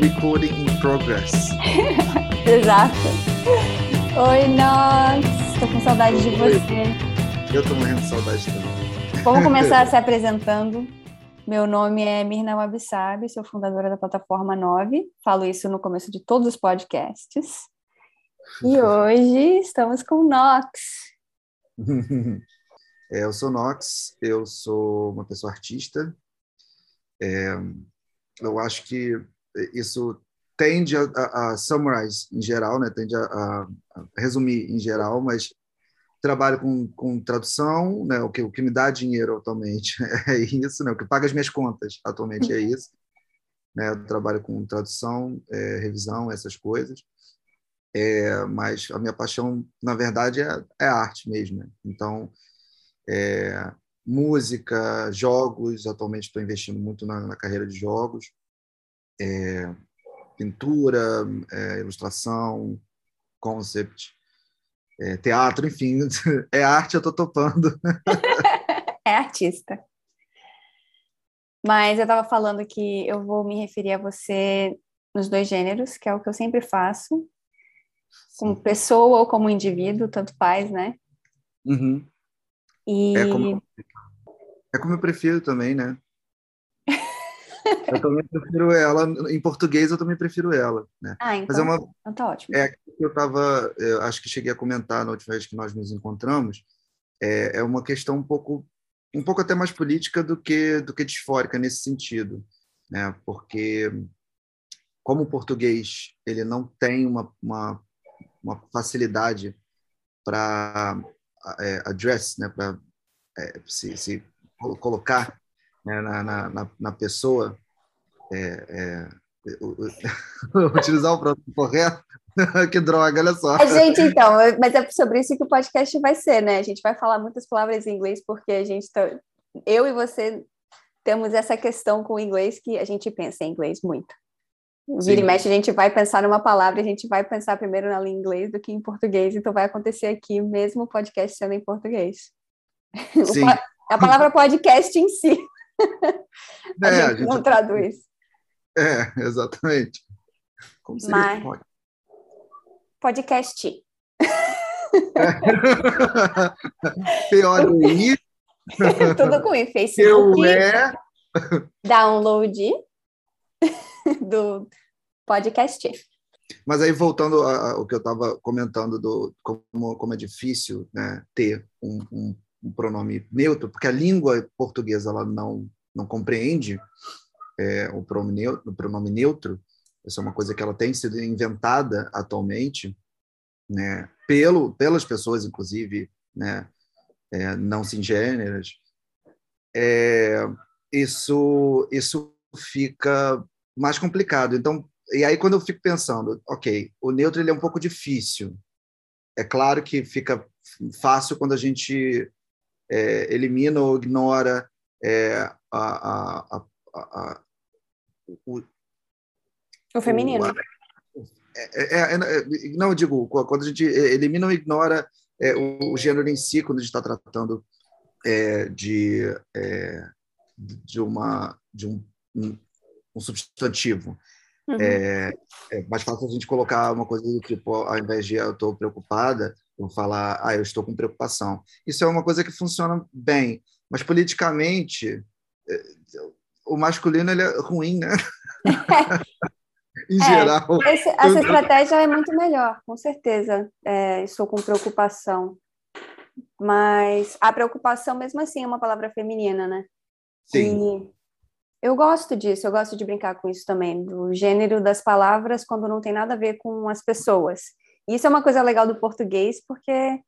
recording in progress. Exato. Oi, Nox. Tô com saudade de você. Eu tô morrendo de saudade também. Vamos começar se apresentando. Meu nome é Mirna Wabsabi, sou fundadora da plataforma 9. Falo isso no começo de todos os podcasts. E hoje estamos com o Nox. É, eu sou Nox, eu sou uma pessoa artista. É, eu acho que isso tende a, a, a summarize em geral, né? tende a, a, resumir em geral, mas trabalho com, com tradução, né? o, que, o que me dá dinheiro atualmente é isso, né? o que paga as minhas contas atualmente é isso. Né? Eu trabalho com tradução, é, revisão, essas coisas. É, mas a minha paixão, na verdade, é, é arte mesmo. Né? Então, é, música, jogos. Atualmente estou investindo muito na, na, carreira de jogos, é, pintura, é, ilustração, concept, é, teatro, enfim, é arte, eu estou topando. é artista. Mas eu estava falando que eu vou me referir a você nos dois gêneros, que é o que eu sempre faço, como pessoa ou como indivíduo, tanto faz, né? Uhum. E... É, como, é como eu prefiro também, né? Eu também prefiro ela. Em português, eu também prefiro ela. Né? Ah, então, Mas é uma, então tá ótimo. É eu estava, acho que cheguei a comentar na última vez que nós nos encontramos, é, é uma questão um pouco, um pouco até mais política do que do que disfórica nesse sentido, né? Porque como o português ele não tem uma, uma, uma facilidade para é, address, né, para é, se, se, colocar né, na, na, na, pessoa, é, é utilizar o pronome correto. que droga, olha só. A gente, então, mas é sobre isso que o podcast vai ser, né? A gente vai falar muitas palavras em inglês, porque a gente tá, eu e você temos essa questão com o inglês que a gente pensa em inglês muito. Vira e mexe, a gente vai pensar numa palavra, a gente vai pensar primeiro na língua inglês do que em português, então vai acontecer aqui, mesmo o podcast sendo em português. Sim. a palavra podcast em si. É, a, gente a gente não traduz. É, exatamente. Como seria Mas... pode? Podcast. P-O-I. Tudo com I. Facebook. Eu é... Download do podcast. Mas aí, voltando ao que eu estava comentando, do como, como é difícil né, ter um, um, um, pronome neutro, porque a língua portuguesa ela não, não compreende é, o, pronome neutro, o pronome neutro. Essa é uma coisa que ela tem sido inventada atualmente, né, pelo, pelas pessoas, inclusive, né, é, não singêneras. É, isso, isso fica mais complicado. Então, e aí quando eu fico pensando, ok, o neutro ele é um pouco difícil. É claro que fica fácil quando a gente é, elimina ou ignora é, a, a, a, o, o feminino. O, é, é, é, não, eu digo, quando a gente elimina ou ignora o, o, gênero em si, quando a gente está tratando de, de, uma, de um, um substantivo. Uhum. É, é, mais fácil a gente colocar uma coisa do tipo, ao invés de eu estou preocupada, eu vou falar, ah, eu estou com preocupação. Isso é uma coisa que funciona bem, mas politicamente é, o masculino ele é ruim, né? em é, geral. Esse, essa estratégia é muito melhor, com certeza. É, estou com preocupação. Mas a preocupação, mesmo assim, é uma palavra feminina, né? Sim. E eu gosto disso, eu gosto de brincar com isso também, do gênero das palavras quando não tem nada a ver com as pessoas. Isso é uma coisa legal do português, porque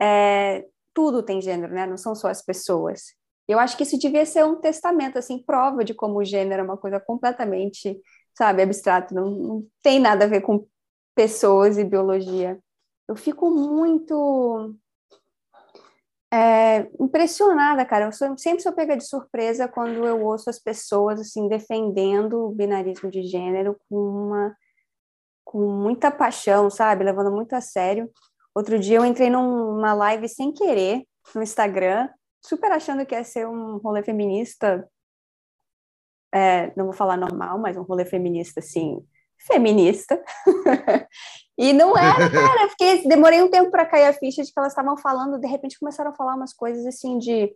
é, tudo tem gênero, né? Não são só as pessoas. Eu acho que isso devia ser um testamento, assim, prova de como o gênero é uma coisa completamente, sabe, abstrato, não, não tem nada a ver com pessoas e biologia. Eu fico muito é, impressionada, cara. Eu sou, sempre sou pega de surpresa quando eu ouço as pessoas assim defendendo o binarismo de gênero com uma com muita paixão, sabe? Levando muito a sério. Outro dia eu entrei numa live sem querer no Instagram, super achando que ia ser um rolê feminista é, não vou falar normal, mas um rolê feminista, assim, feminista. e não era, cara, demorei um tempo para cair a ficha de que elas estavam falando, de repente começaram a falar umas coisas assim de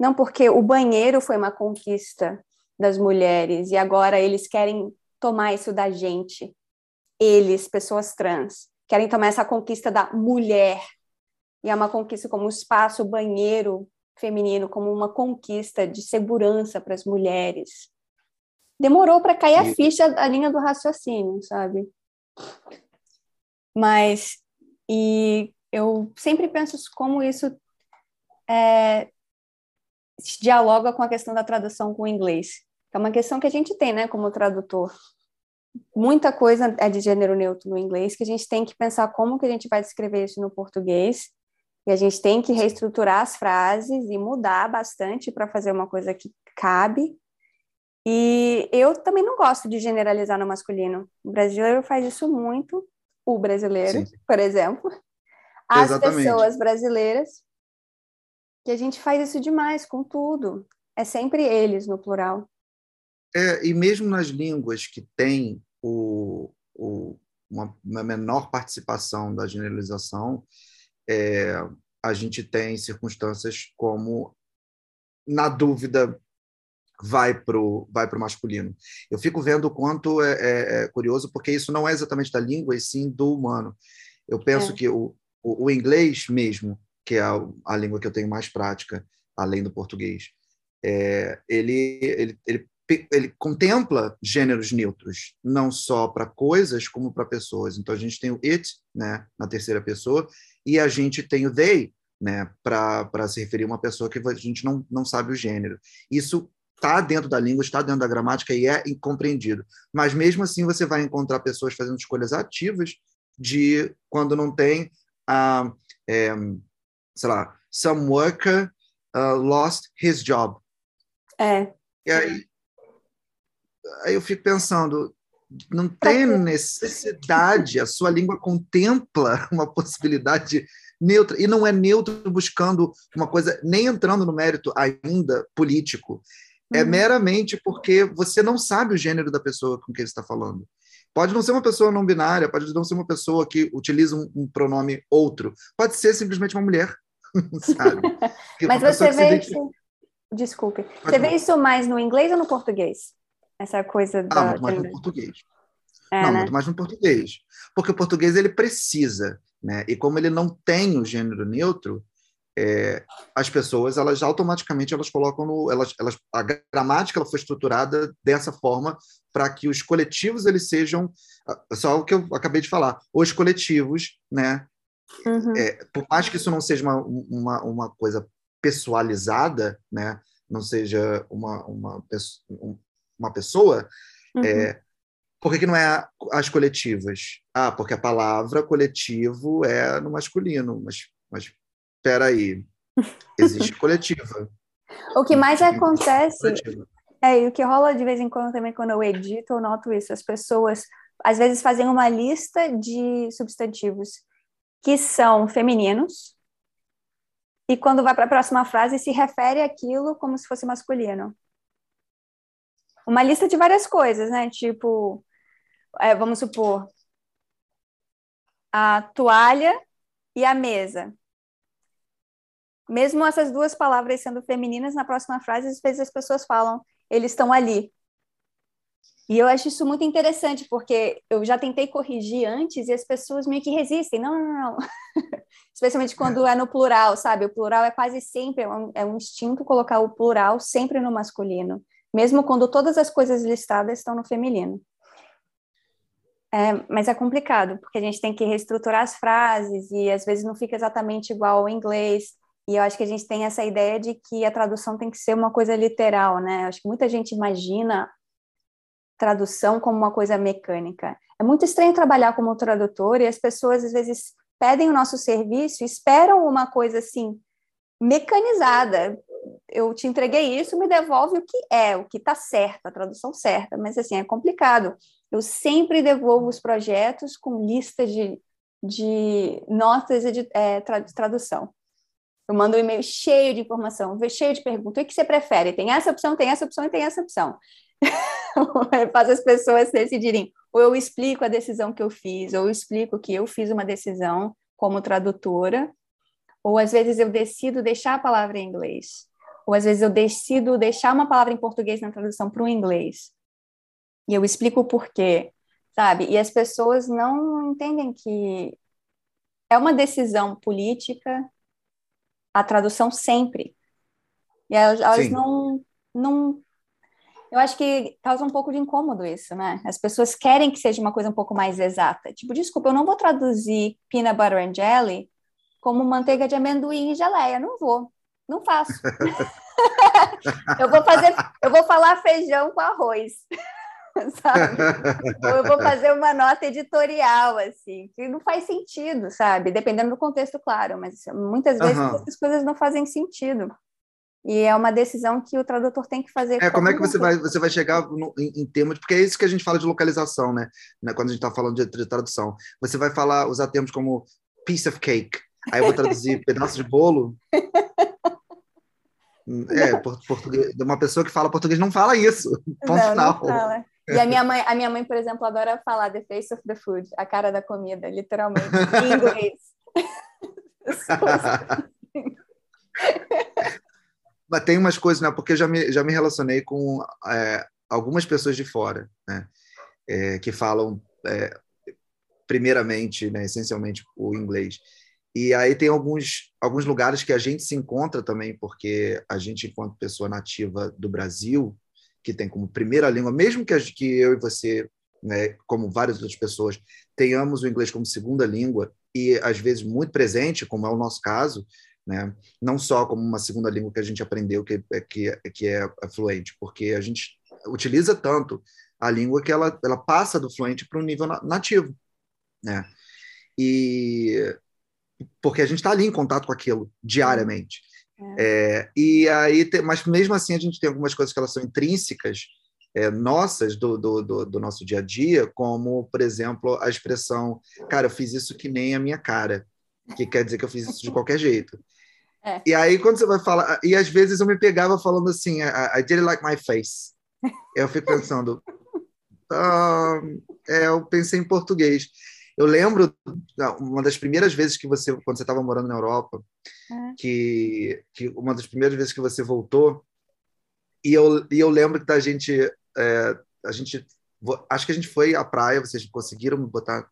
não porque o banheiro foi uma conquista das mulheres e agora eles querem tomar isso da gente. Eles, pessoas trans, querem tomar essa conquista da mulher. E é uma conquista como o espaço, banheiro feminino, como uma conquista de segurança para as mulheres demorou para cair a ficha a linha do raciocínio, sabe? Mas e eu sempre penso como isso é, dialoga com a questão da tradução com o inglês. É uma questão que a gente tem, né, como tradutor. Muita coisa é de gênero neutro no inglês que a gente tem que pensar como que a gente vai descrever isso no português. E a gente tem que reestruturar as frases e mudar bastante para fazer uma coisa que cabe e eu também não gosto de generalizar no masculino. O brasileiro faz isso muito, o brasileiro, Sim. por exemplo. As Exatamente. pessoas brasileiras, que a gente faz isso demais com tudo. É sempre eles no plural. É, e mesmo nas línguas que têm o, o, uma, uma, menor participação da generalização, é, a gente tem circunstâncias como, na dúvida, vai para o vai pro masculino. Eu fico vendo o quanto é, é, é, curioso, porque isso não é exatamente da língua, e sim do humano. Eu penso é. que o, o, o, inglês mesmo, que é a, a, língua que eu tenho mais prática, além do português, é, ele, ele, ele, ele contempla gêneros neutros, não só para coisas, como para pessoas. Então, a gente tem o it, né, na terceira pessoa, e a gente tem o they, né, para se referir a uma pessoa que a gente não, não sabe o gênero. Isso está dentro da língua, está dentro da gramática e é incompreendido. Mas mesmo assim você vai encontrar pessoas fazendo escolhas ativas de quando não tem a, uh, é, sei lá, some worker uh, lost his job. É. E aí, aí eu fico pensando, não tem necessidade, a sua língua contempla uma possibilidade neutra, e não é neutro buscando uma coisa, nem entrando no mérito ainda político, é uhum. meramente porque você não sabe o gênero da pessoa com quem você está falando. Pode não ser uma pessoa não binária, pode não ser uma pessoa que utiliza um, um pronome outro, pode ser simplesmente uma mulher, sabe? Mas você vê isso. Desculpe. você vê isso mais no inglês ou no português? Essa coisa da. Ah, muito mais no português. É, não, né? muito mais no português. Porque o português ele precisa, né? E como ele não tem o gênero neutro, é, as pessoas elas automaticamente elas colocam no elas, elas a gramática ela foi estruturada dessa forma para que os coletivos eles sejam só o que eu acabei de falar os coletivos né uhum. é, por mais que isso não seja uma, uma, uma coisa pessoalizada né não seja uma uma, uma pessoa uhum. é, por que, que não é as coletivas ah porque a palavra coletivo é no masculino mas mas espera aí, existe coletiva. o que mais acontece é, e o que rola de vez em quando também quando eu edito, eu noto isso, as pessoas às vezes fazem uma lista de substantivos que são femininos e quando vai para a próxima frase se refere àquilo como se fosse masculino. Uma lista de várias coisas, né? Tipo, é, vamos supor, a toalha e a mesa mesmo essas duas palavras sendo femininas, na próxima frase, às vezes as pessoas falam, eles estão ali. E eu acho isso muito interessante, porque eu já tentei corrigir antes e as pessoas meio que resistem. Não, não, não. Especialmente quando é no plural, sabe? O plural é quase sempre, é um, é um instinto colocar o plural sempre no masculino, mesmo quando todas as coisas listadas estão no feminino. É, mas é complicado, porque a gente tem que reestruturar as frases e às vezes não fica exatamente igual ao inglês. E eu acho que a gente tem essa ideia de que a tradução tem que ser uma coisa literal, né? Eu acho que muita gente imagina tradução como uma coisa mecânica. É muito estranho trabalhar como tradutor e as pessoas às vezes pedem o nosso serviço esperam uma coisa assim mecanizada. Eu te entreguei isso, me devolve o que é, o que está certo, a tradução certa. Mas assim é complicado. Eu sempre devolvo os projetos com listas de, de notas de é, tradução. Eu mando um e-mail cheio de informação, cheio de perguntas. O que você prefere? Tem essa opção, tem essa opção e tem essa opção. faz as pessoas decidirem. Ou eu explico a decisão que eu fiz, ou eu explico que eu fiz uma decisão como tradutora, ou às vezes eu decido deixar a palavra em inglês, ou às vezes eu decido deixar uma palavra em português na tradução para o inglês. E eu explico o porquê, sabe? E as pessoas não entendem que é uma decisão política a tradução sempre. E elas, elas não, não. Eu acho que causa um pouco de incômodo isso, né? As pessoas querem que seja uma coisa um pouco mais exata. Tipo, desculpa, eu não vou traduzir peanut butter and jelly como manteiga de amendoim e geleia. Não vou. Não faço. eu vou fazer, eu vou falar feijão com arroz. sabe? Ou eu vou fazer uma nota editorial, assim, que não faz sentido, sabe? Dependendo do contexto, claro, mas muitas vezes uhum. essas coisas não fazem sentido. E é uma decisão que o tradutor tem que fazer. É, como é que você vai, você vai chegar no, em, em, termos, porque é isso que a gente fala de localização, né? Quando a gente está falando de, de, tradução. Você vai falar, usar termos como piece of cake. Aí eu vou traduzir pedaço de bolo. É, português, uma pessoa que fala português não fala isso. Ponto não, final. Não fala. E a minha mãe, a minha mãe, por exemplo, adora falar the face of the food, a cara da comida, literalmente, em inglês. Mas tem umas coisas, né? Porque eu já me, já me relacionei com é, algumas pessoas de fora, né? É, que falam, é, primeiramente, né, essencialmente, o inglês. E aí tem alguns, alguns lugares que a gente se encontra também, porque a gente, enquanto pessoa nativa do Brasil, que tem como primeira língua, mesmo que, que eu e você, né, como várias outras pessoas, tenhamos o inglês como segunda língua e às vezes muito presente, como é o nosso caso, né, não só como uma segunda língua que a gente aprendeu que, é, que, é, que é fluente, porque a gente utiliza tanto a língua que ela, ela passa do fluente para um nível nativo, né? E porque a gente está ali em contato com aquilo diariamente. É. É, e aí, tem, mas mesmo assim a gente tem algumas coisas que elas são intrínsecas é, nossas do, do, do, do, nosso dia a dia, como por exemplo a expressão, cara, eu fiz isso que nem a minha cara, que quer dizer que eu fiz isso de qualquer jeito. É. E aí quando você vai falar, e às vezes eu me pegava falando assim, I, I did it like my face. eu fico pensando, ah, é, eu pensei em português. Eu lembro uma das primeiras vezes que você, quando você estava morando na Europa, é. que, que uma das primeiras vezes que você voltou, e eu, e eu lembro que da gente, é, a gente, acho que a gente foi à praia, vocês conseguiram me botar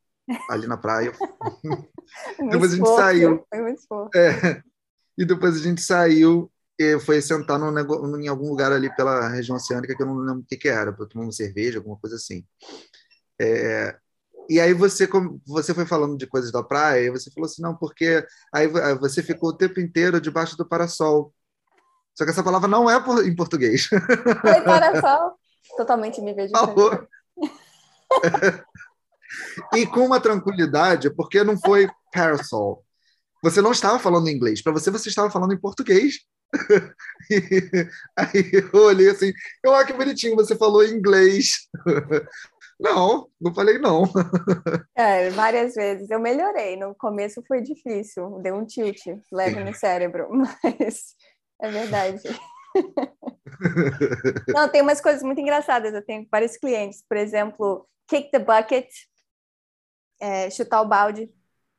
ali na praia. depois a gente saiu. Foi muito é, e depois a gente saiu e foi sentar no, em algum lugar ali pela região oceânica que eu não lembro o que, que era, para tomar uma cerveja, alguma coisa assim. É, e aí você, você foi falando de coisas da praia, e você falou assim, não, porque aí você ficou o tempo inteiro debaixo do parasol. Só que essa palavra não é em português. Foi parasol. Totalmente me vejo. e com uma tranquilidade, porque não foi parasol. Você não estava falando inglês. Para você, você estava falando em português. E aí eu olhei assim, eu, ah, que bonitinho, você falou inglês. Não, não falei não. É, várias vezes. Eu melhorei. No começo foi difícil, deu um tilt leve no cérebro, mas é verdade. Não, tem umas coisas muito engraçadas. Eu tenho vários clientes, por exemplo, kick the bucket, é, chutar o balde.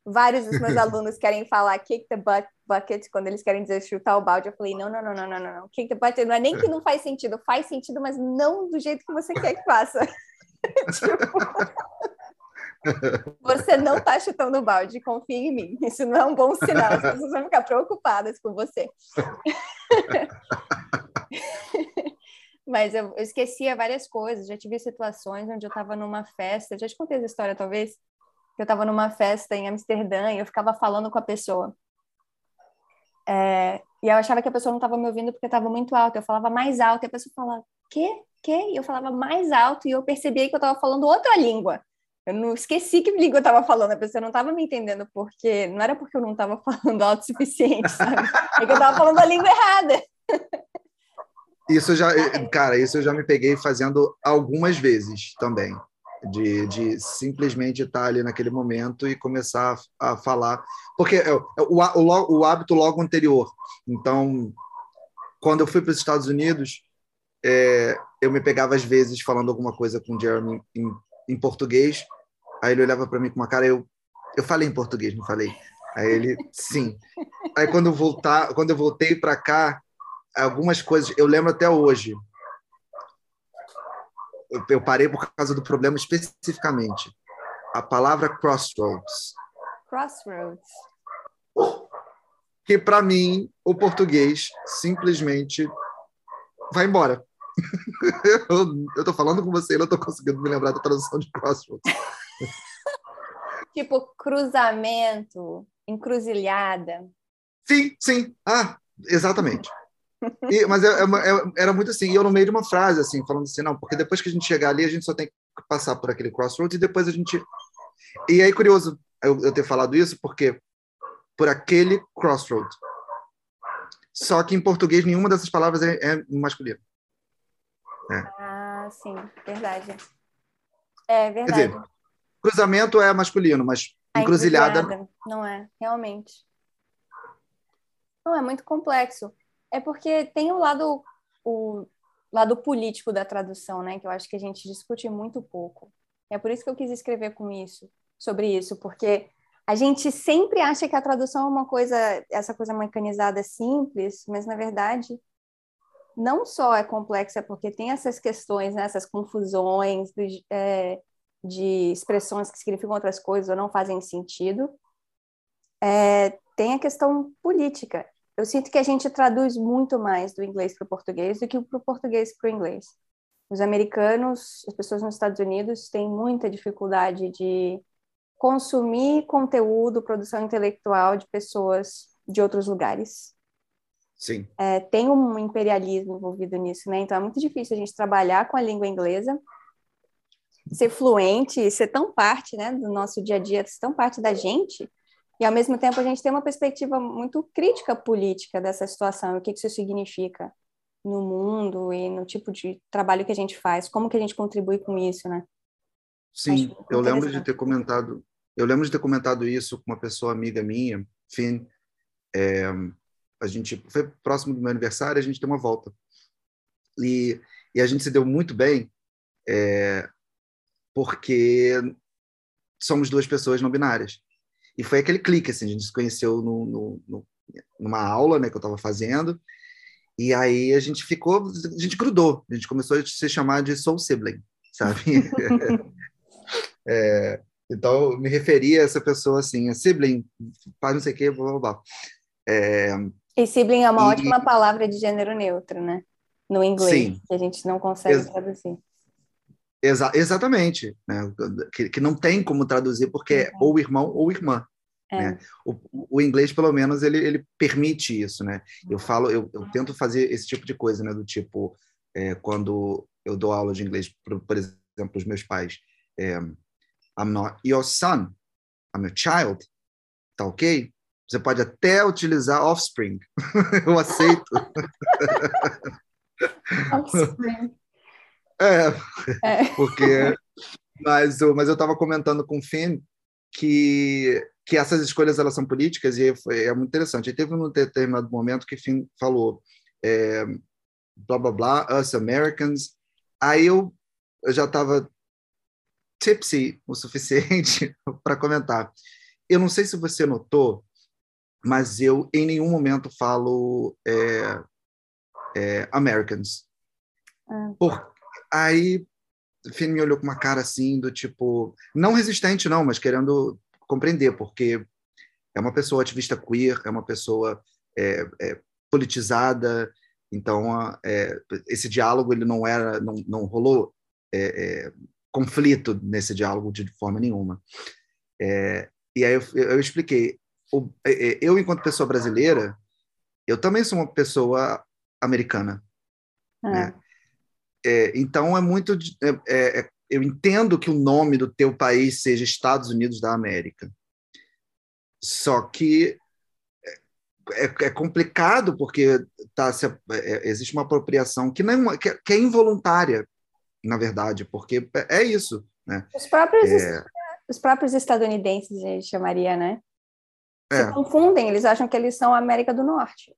Vários dos meus alunos querem falar kick the bucket quando eles querem dizer chutar o balde. Eu falei, não, não, não, não, não, não. Kick the bucket não é nem que não faz sentido, faz sentido, mas não do jeito que você quer que faça. Tipo, você não está chutando balde, confia em mim. Isso não é um bom sinal, as pessoas vão ficar preocupadas com você. Mas eu, eu esquecia várias coisas, já tive situações onde eu estava numa festa, já te contei essa história talvez, eu estava numa festa em Amsterdã e eu ficava falando com a pessoa. É, e eu achava que a pessoa não estava me ouvindo porque estava muito alto. Eu falava mais alto e a pessoa falava, quê? Quê? E eu falava mais alto e eu percebi que eu estava falando outra língua. Eu não esqueci que língua eu estava falando, a pessoa não estava me entendendo porque não era porque eu não estava falando alto o suficiente, sabe? É que eu estava falando a língua errada. Isso já, cara, isso eu já me peguei fazendo algumas vezes também de, de simplesmente estar ali naquele momento e começar a, a falar. Porque é, o, o, o hábito logo anterior. Então, quando eu fui para os Estados Unidos, é, eu me pegava às vezes falando alguma coisa com o Jeremy em, em português, aí ele olhava para mim com uma cara, eu, eu falei em português, não falei? Aí ele, sim. Aí quando eu voltar, quando eu voltei para cá, algumas coisas, eu lembro até hoje. Eu, parei por causa do problema especificamente. A palavra crossroads. Crossroads. Que para mim o português simplesmente vai embora. eu estou falando com você e não estou conseguindo me lembrar da tradução de crossroads. tipo cruzamento, encruzilhada. Sim, sim. Ah, exatamente. E, mas é, é, é, era muito assim, e eu no meio de uma frase, assim, falando assim, não, porque depois que a gente chegar ali, a gente só tem que passar por aquele crossroads e depois a gente. E aí, curioso eu, eu ter falado isso, porque por aquele crossroad. Só que em português nenhuma dessas palavras é, é masculino. É. Ah, sim, verdade. É verdade. Quer dizer, cruzamento é masculino, mas encruzilhada... encruzilhada não é, realmente. Não, é muito complexo. É porque tem o lado, o lado político da tradução, né? Que eu acho que a gente discute muito pouco. É por isso que eu quis escrever com isso, sobre isso, porque a gente sempre acha que a tradução é uma coisa, essa coisa mecanizada simples, mas na verdade não só é complexa porque tem essas questões, né, essas confusões de, é, de expressões que significam outras coisas ou não fazem sentido, é, tem a questão política eu sinto que a gente traduz muito mais do inglês para o português do que do português para o inglês. Os americanos, as pessoas nos Estados Unidos têm muita dificuldade de consumir conteúdo, produção intelectual de pessoas de outros lugares. Sim. É, tem um imperialismo envolvido nisso, né? Então é muito difícil a gente trabalhar com a língua inglesa, ser fluente, ser tão parte, né, do nosso dia a dia, ser tão parte da gente, e, ao mesmo tempo, a gente tem uma perspectiva muito crítica política dessa situação, o que isso significa no mundo e no tipo de trabalho que a gente faz, como que a gente contribui com isso, né? Sim, eu lembro de ter comentado, eu lembro de ter comentado isso com uma pessoa amiga minha, Finn, é, a gente foi próximo do meu aniversário, a gente deu uma volta e, e a gente se deu muito bem, é, porque somos duas pessoas não binárias. E foi aquele clique, assim, a gente se conheceu no, no, no, numa aula né, que eu estava fazendo, e aí a gente ficou, a gente grudou, a gente começou a se chamar de Soul Sibling, sabe? é, então, me referia a essa pessoa assim, a sibling, faz não sei o quê, blá, blá, blá. É, e sibling é uma e... ótima palavra de gênero neutro, né? No inglês, Sim. que a gente não consegue Ex traduzir. Exa exatamente, né? que, que não tem como traduzir porque é ou irmão ou irmã. É. Né? O, o, inglês, pelo menos, ele, ele permite isso, né? Eu falo, eu, eu tento fazer esse tipo de coisa, né? Do tipo, é, quando eu dou aula de inglês, por, por exemplo, os meus pais, é, I'm not your son, I'm your child, tá ok? Você pode até utilizar offspring, eu aceito. offspring. É, é, porque. Mas, mas eu estava comentando com o Finn que, que essas escolhas elas são políticas e foi, é muito interessante. E teve um determinado momento que Finn falou é, blá blá blá, us Americans. Aí eu, eu já estava tipsy o suficiente para comentar. Eu não sei se você notou, mas eu em nenhum momento falo é, é, Americans. Ah. Por, Aí Finn me olhou com uma cara assim, do tipo, não resistente, não, mas querendo compreender, porque é uma pessoa ativista queer, é uma pessoa é, é, politizada, então é, esse diálogo ele não era, não, não rolou é, é, conflito nesse diálogo de forma nenhuma. É, e aí eu, eu expliquei, o, eu enquanto pessoa brasileira, eu também sou uma pessoa americana, né? É, então é muito. É, é, é, eu entendo que o nome do teu país seja Estados Unidos da América. Só que é, é, é complicado porque tá, se, existe uma apropriação que, não que, que, é involuntária, na verdade, porque é isso. Né? Os, próprios, os próprios estadunidenses, a gente chamaria, né? Se confundem, eles acham que eles são a América do Norte.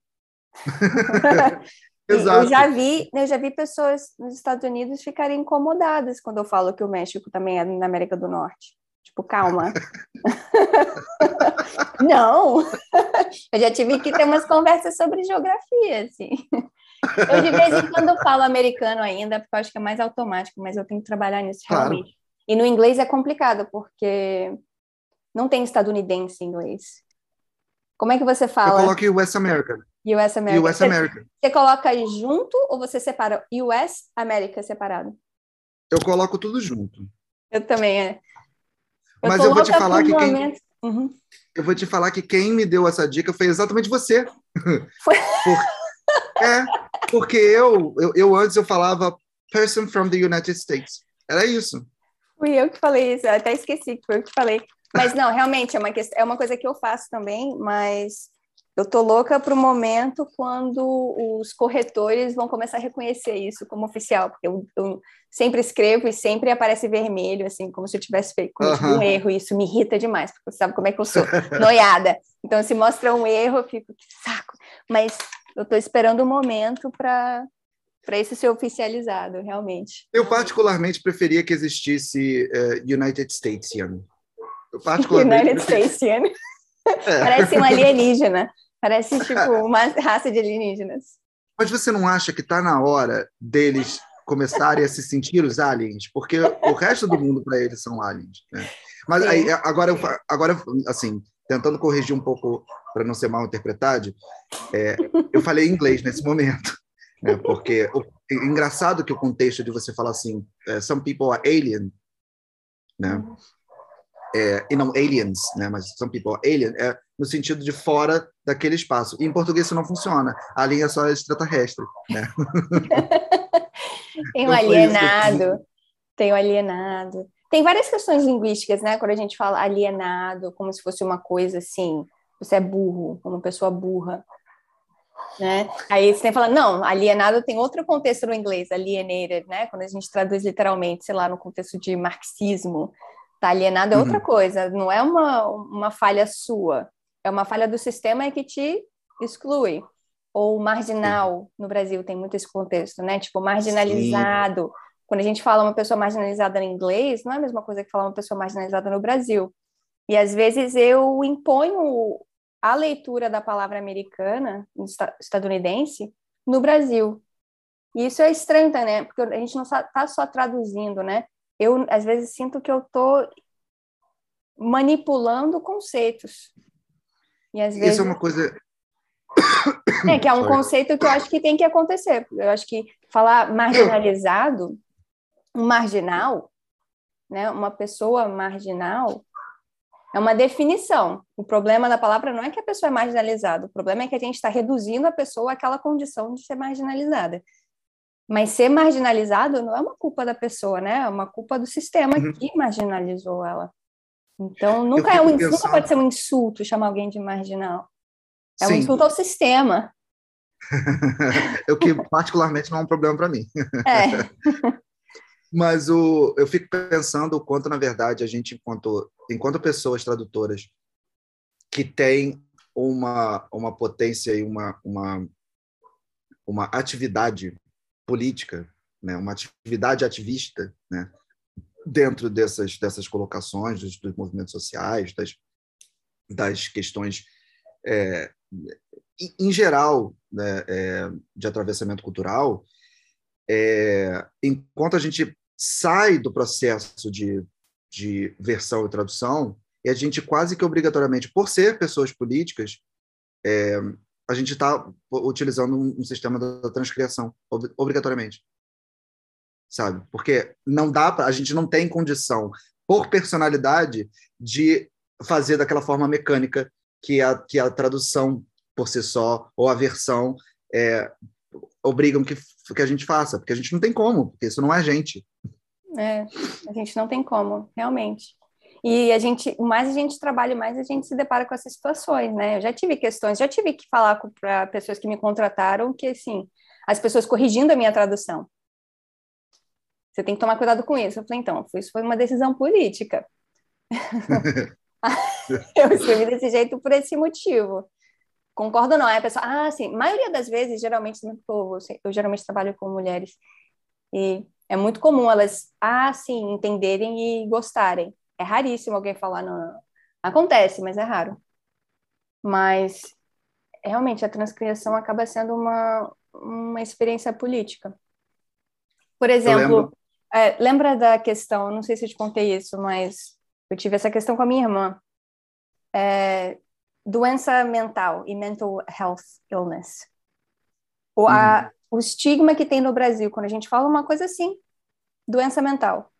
Exato. Eu já vi, eu já vi pessoas nos Estados Unidos ficarem incomodadas quando eu falo que o México também é na América do Norte. Tipo, calma. Não. Eu já tive que ter umas conversas sobre geografia, assim. Eu de vez em quando falo americano ainda, porque eu acho que é mais automático, mas eu tenho que trabalhar nisso Claro. realmente. E no inglês é complicado, porque não tem estadunidense em inglês. Como é que você Eu fala coloco US American. US America? US Você- American. Você coloca junto ou você separa US América separado? Eu coloco tudo junto. Eu também é. Mas tô eu vou te falar que quem- Uhum. Eu vou te falar que quem me deu essa dica foi exatamente você. Foi- Por- É, porque eu, eu, eu antes eu falava person from the United States. Era isso. Fui eu que falei isso, eu até esqueci que foi eu que falei. Mas não, realmente é uma, questão, é uma coisa que eu faço também, mas eu tô louca pro momento quando os corretores vão começar a reconhecer isso como oficial, porque eu, eu sempre escrevo e sempre aparece vermelho, assim, como se eu tivesse feito Aham. um erro, e isso me irrita demais, porque você sabe como é que eu sou, noiada. Então, se mostra um erro, eu fico, que saco. Mas eu tô esperando o momento para para isso ser oficializado, realmente. Eu particularmente preferia que existisse eh, United Statesian. Eu particularmente United preferia- States. É. Parece um alienígena. Parece, tipo, uma raça de alienígenas. Mas você não acha que está na hora deles começarem a se sentir os aliens? Porque o resto do mundo para eles são aliens. Né? Mas aí, agora, eu fa- agora, assim, tentando corrigir um pouco para não ser mal interpretado, é, eu falei inglês nesse momento. Né? Porque o, é engraçado que o contexto de você falar assim, é, some people are alien, né? É, e não aliens, né? Mas some people are alien, é no sentido de fora daquele espaço. E em português isso não funciona. A linha só é extraterrestre, né? Tem o eu alienado, tem o alienado. Tem várias questões linguísticas, né? Quando a gente fala alienado, como se fosse uma coisa assim, você é burro, como pessoa burra. Né? Aí você tem que falar, não, alienado tem outro contexto no inglês, alienated, né? Quando a gente traduz literalmente, sei lá, no contexto de marxismo, tá alienado é outra Uhum. coisa, não é uma, uma falha sua, é uma falha do sistema que te exclui. Ou marginal, no Brasil tem muito esse contexto, né? Tipo, marginalizado. Quando a gente fala uma pessoa marginalizada em inglês, não é a mesma coisa que falar uma pessoa marginalizada no Brasil. E às vezes eu imponho a leitura da palavra americana, esta- estadunidense, no Brasil. E isso é estranho, tá, né? Porque a gente não está só traduzindo, né? Eu, às vezes, sinto que eu estou manipulando conceitos. E às vezes. Isso é uma coisa. É, que é um Sorry. conceito que eu acho que tem que acontecer. Eu acho que falar marginalizado, um marginal, né, uma pessoa marginal, é uma definição. O problema da palavra não é que a pessoa é marginalizada, o problema é que a gente está reduzindo a pessoa àquela condição de ser marginalizada. Mas ser marginalizado não é uma culpa da pessoa, né? É uma culpa do sistema Uhum. que marginalizou ela. Então, nunca, é um, fico nunca pensando- pode ser um insulto chamar alguém de marginal. É um Sim, insulto ao sistema. o que particularmente não é um problema para mim. É. Mas o, eu fico pensando o quanto, na verdade, a gente, enquanto, enquanto pessoas tradutoras que têm uma, uma potência e uma, uma, uma atividade política, né, uma atividade ativista né, dentro dessas, dessas colocações dos, dos movimentos sociais, das, das questões, é, em, geral, né, é, de atravessamento cultural, é, enquanto a gente sai do processo de, de versão e tradução, e a gente quase que obrigatoriamente, por ser pessoas políticas, é, a gente está utilizando um, sistema da transcriação, ob- obrigatoriamente. Sabe? Porque não dá pra, a gente não tem condição, por personalidade, de fazer daquela forma mecânica que a, que a tradução por si só, ou a versão, é, obrigam que, que a gente faça, porque a gente não tem como, porque isso não é a gente. É, a gente não tem como, realmente. E a gente, mais a gente trabalha, mais a gente se depara com essas situações, né? Eu já tive questões, já tive que falar para pessoas que me contrataram que, assim, as pessoas corrigindo a minha tradução. Você tem que tomar cuidado com isso. Eu falei, então, isso foi uma decisão política. eu escrevi desse jeito por esse motivo. concordo não. Aí a pessoa, ah, sim, maioria das vezes, geralmente, eu, eu geralmente trabalho com mulheres, e é muito comum elas, ah, sim, entenderem e gostarem. É raríssimo alguém falar, não, não. Acontece, mas é raro. Mas, realmente, a transcriação acaba sendo uma, uma experiência política. Por exemplo, é, lembra da questão, não sei se eu te contei isso, mas eu tive essa questão com a minha irmã. É, doença mental e mental health illness. O, a, uhum. o estigma que tem no Brasil, quando a gente fala uma coisa assim, doença mental.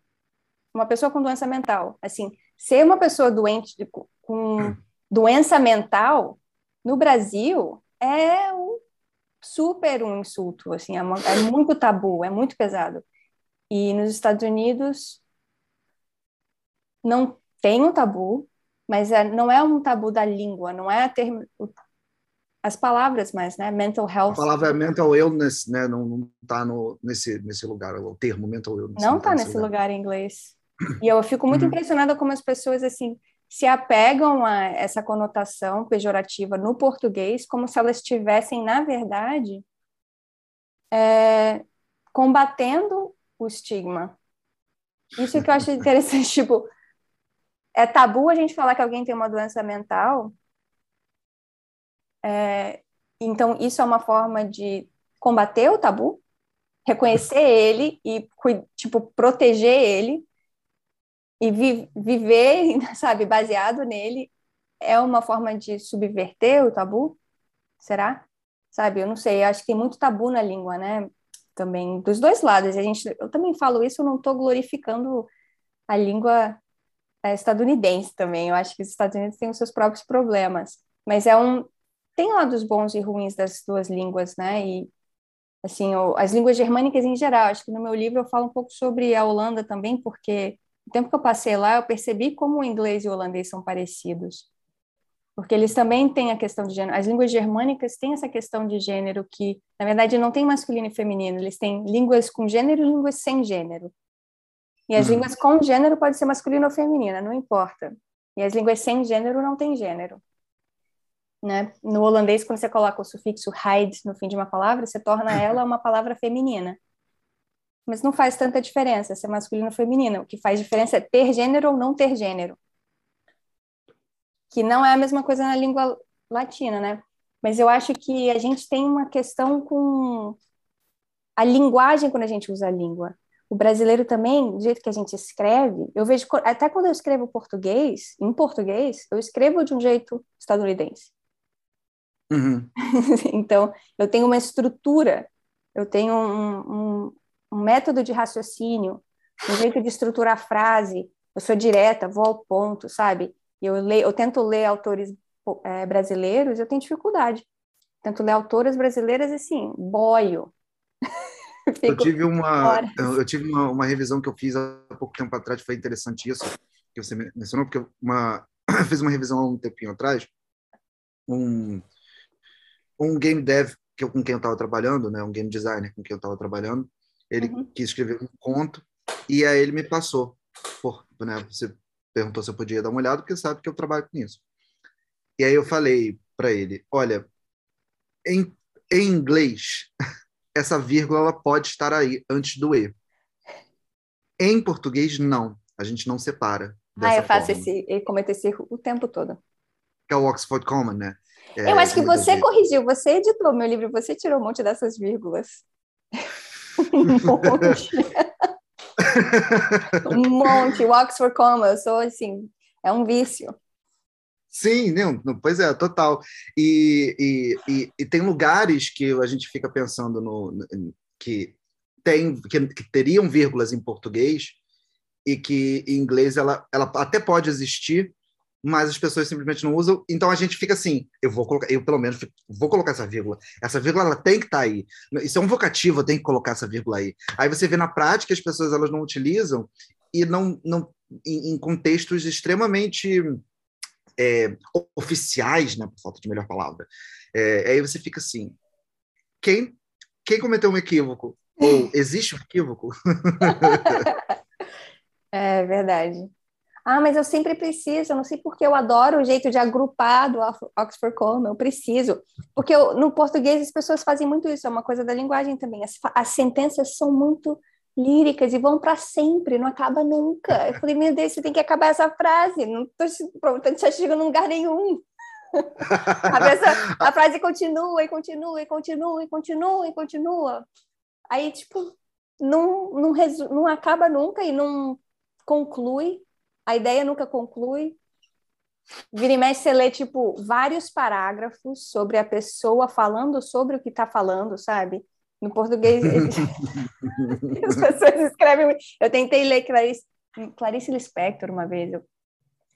Uma pessoa com doença mental. Assim, ser uma pessoa doente com doença mental no Brasil é um super um insulto, assim, é, uma, é muito tabu, é muito pesado. E nos Estados Unidos não tem um tabu, mas é, não é um tabu da língua, não é as palavras mais, né? Mental health. A palavra é mental illness, né? Não, tá no, nesse, nesse lugar, o termo mental illness. Não, não tá, tá nesse lugar. lugar em inglês. E eu fico muito uhum. impressionada como as pessoas, assim, se apegam a essa conotação pejorativa no português como se elas estivessem, na verdade, é, combatendo o estigma. Isso é que eu acho interessante, tipo, é tabu a gente falar que alguém tem uma doença mental. É, então, isso é uma forma de combater o tabu, reconhecer ele e, tipo, proteger ele e vi viver, sabe, baseado nele. É uma forma de subverter o tabu? Será? Sabe, eu não sei, acho que tem muito tabu na língua, né? Também, dos dois lados. A gente, eu também falo isso, eu não estou glorificando a língua é, estadunidense também. Eu acho que os Estados Unidos têm os seus próprios problemas, mas é um tem lados bons e ruins das duas línguas, né? E assim, as línguas germânicas em geral. Acho que no meu livro eu falo um pouco sobre a Holanda também, porque o tempo que eu passei lá, eu percebi como o inglês e o holandês são parecidos. Porque eles também têm a questão de gênero. As línguas germânicas têm essa questão de gênero que, na verdade, não tem masculino e feminino. Eles têm línguas com gênero e línguas sem gênero. E as uhum. línguas com gênero pode ser masculino ou feminina, não importa. E as línguas sem gênero não tem gênero. Né? No holandês, quando você coloca o sufixo heid no fim de uma palavra, você torna ela uma palavra feminina. Mas não faz tanta diferença se é masculino ou feminino. O que faz diferença é ter gênero ou não ter gênero. Que não é a mesma coisa na língua latina, né? Mas eu acho que a gente tem uma questão com a linguagem quando a gente usa a língua o brasileiro também, do jeito que a gente escreve, eu vejo, até quando eu escrevo português, em português, eu escrevo de um jeito estadunidense. Uhum. então, eu tenho uma estrutura, eu tenho um, um, um, método de raciocínio, um jeito de estruturar a frase, eu sou direta, vou ao ponto, sabe? Eu, leio, eu tento ler autores é, brasileiros, eu tenho dificuldade. Tento ler autoras brasileiras assim, boio. eu tive uma eu tive uma, uma, revisão que eu fiz há pouco tempo atrás foi interessante isso que você mencionou porque uma fiz uma revisão há um tempinho atrás um um game dev que eu, com quem eu estava trabalhando né um game designer com quem eu estava trabalhando ele uhum. quis escrever um conto e aí ele me passou por né você perguntou se eu podia dar uma olhada porque sabe que eu trabalho com isso e aí eu falei para ele olha em, em inglês essa vírgula ela pode estar aí antes do E. Em português, não. A gente não separa. Ah, eu faço forma. esse, eu cometo esse erro o tempo todo. Que é o Oxford Common, né? É, eu acho que você corrigiu, você editou meu livro, você tirou um monte dessas vírgulas. Um monte. um monte. O Oxford Common, eu sou assim, é um vício. Sim, não, pois é, total. E, e, e, e, tem lugares que a gente fica pensando no, que tem que, que, teriam vírgulas em português e que em inglês ela, ela até pode existir, mas as pessoas simplesmente não usam. Então a gente fica assim, eu vou colocar, eu pelo menos vou colocar essa vírgula. Essa vírgula ela tem que estar tá aí. Isso é um vocativo, eu tenho que colocar essa vírgula aí. Aí você vê na prática as pessoas elas não utilizam e não, não em, em contextos extremamente é, oficiais, né, por falta de melhor palavra. É, aí você fica assim: quem, quem cometeu um equívoco? Ou existe um equívoco? é verdade. Ah, mas eu sempre preciso, eu não sei porque eu adoro o jeito de agrupar do Oxford Common, eu preciso. Porque eu, no português as pessoas fazem muito isso, é uma coisa da linguagem também. As, as sentenças são muito líricas e vão para sempre, não acaba nunca. Eu falei, meu Deus, você tem que acabar essa frase, não estou chegando em lugar nenhum. a, pessoa, a frase continua e continua e continua e continua e continua. Aí, tipo, não, não, resu, não acaba nunca e não conclui. A ideia nunca conclui. Vira e mexe, você lê, tipo, vários parágrafos sobre a pessoa falando sobre o que está falando, sabe? No português, as pessoas escrevem. Eu tentei ler Clarice, Clarice Lispector uma vez. Eu...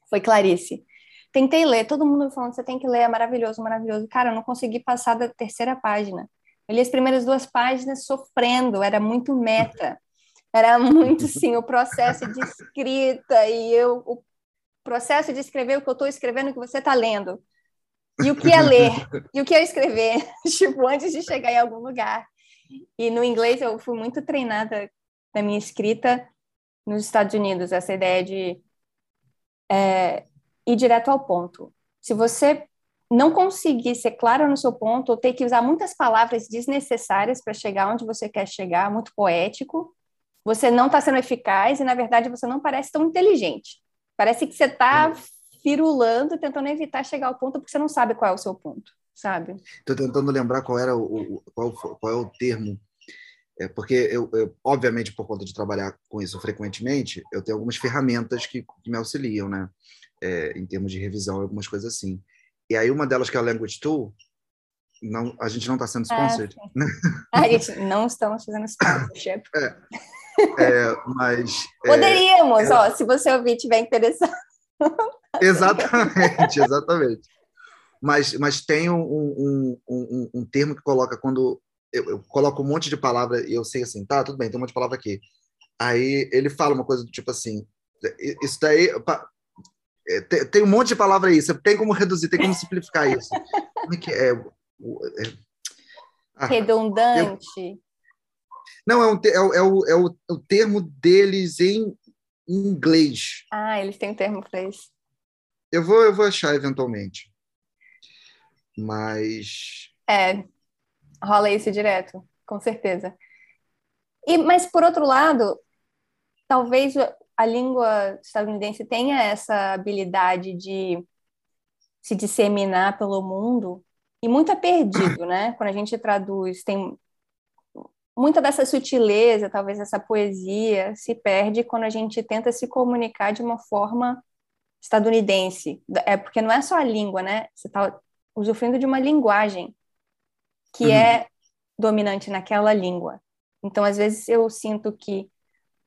Foi Clarice. Tentei ler, todo mundo falando, você tem que ler, é maravilhoso, maravilhoso. Cara, eu não consegui passar da terceira página. Eu li as primeiras duas páginas sofrendo, era muito meta. Era muito, sim, o processo de escrita e eu, o processo de escrever o que eu estou escrevendo, o que você está lendo. E o que é ler, e o que é escrever, tipo, antes de chegar em algum lugar. E no inglês eu fui muito treinada na minha escrita nos Estados Unidos, essa ideia de é, ir direto ao ponto. Se você não conseguir ser clara no seu ponto, ou ter que usar muitas palavras desnecessárias para chegar onde você quer chegar, muito poético, você não está sendo eficaz e, na verdade, você não parece tão inteligente. Parece que você está firulando, tentando evitar chegar ao ponto porque você não sabe qual é o seu ponto sabe? Estou tentando lembrar qual era o, qual, qual é o termo, é, porque eu, eu, obviamente, por conta de trabalhar com isso frequentemente, eu tenho algumas ferramentas que, que me auxiliam, né? É, em termos de revisão, algumas coisas assim. E aí uma delas que é a Language Tool, não, a gente não está sendo ah, sponsored. É, né? A gente não estamos fazendo sponsorship. É, é, mas é, poderíamos, ó, se você ouvir tiver interessado. Exatamente, exatamente mas, mas tem um, um, um, um termo que coloca quando eu, eu, coloco um monte de palavra e eu sei assim, tá, tudo bem, tem um monte de palavra aqui. Aí ele fala uma coisa do tipo assim, isso daí é, tem, tem um monte de palavra aí, você tem como reduzir, tem como simplificar isso. Como é que é? é ah, Redundante. Eu, não, é, um, é, é, o, é o, o termo deles em inglês. Ah, eles têm um termo para isso. Eu vou, eu vou achar eventualmente. Mas. É, rola isso direto, com certeza. E, mas, por outro lado, talvez a língua estadunidense tenha essa habilidade de se disseminar pelo mundo e muito é perdido, né? Quando a gente traduz, tem muita dessa sutileza, talvez essa poesia se perde quando a gente tenta se comunicar de uma forma estadunidense. É porque não é só a língua, né? Você está usufruindo de uma linguagem que uhum. é dominante naquela língua. Então, às vezes, eu sinto que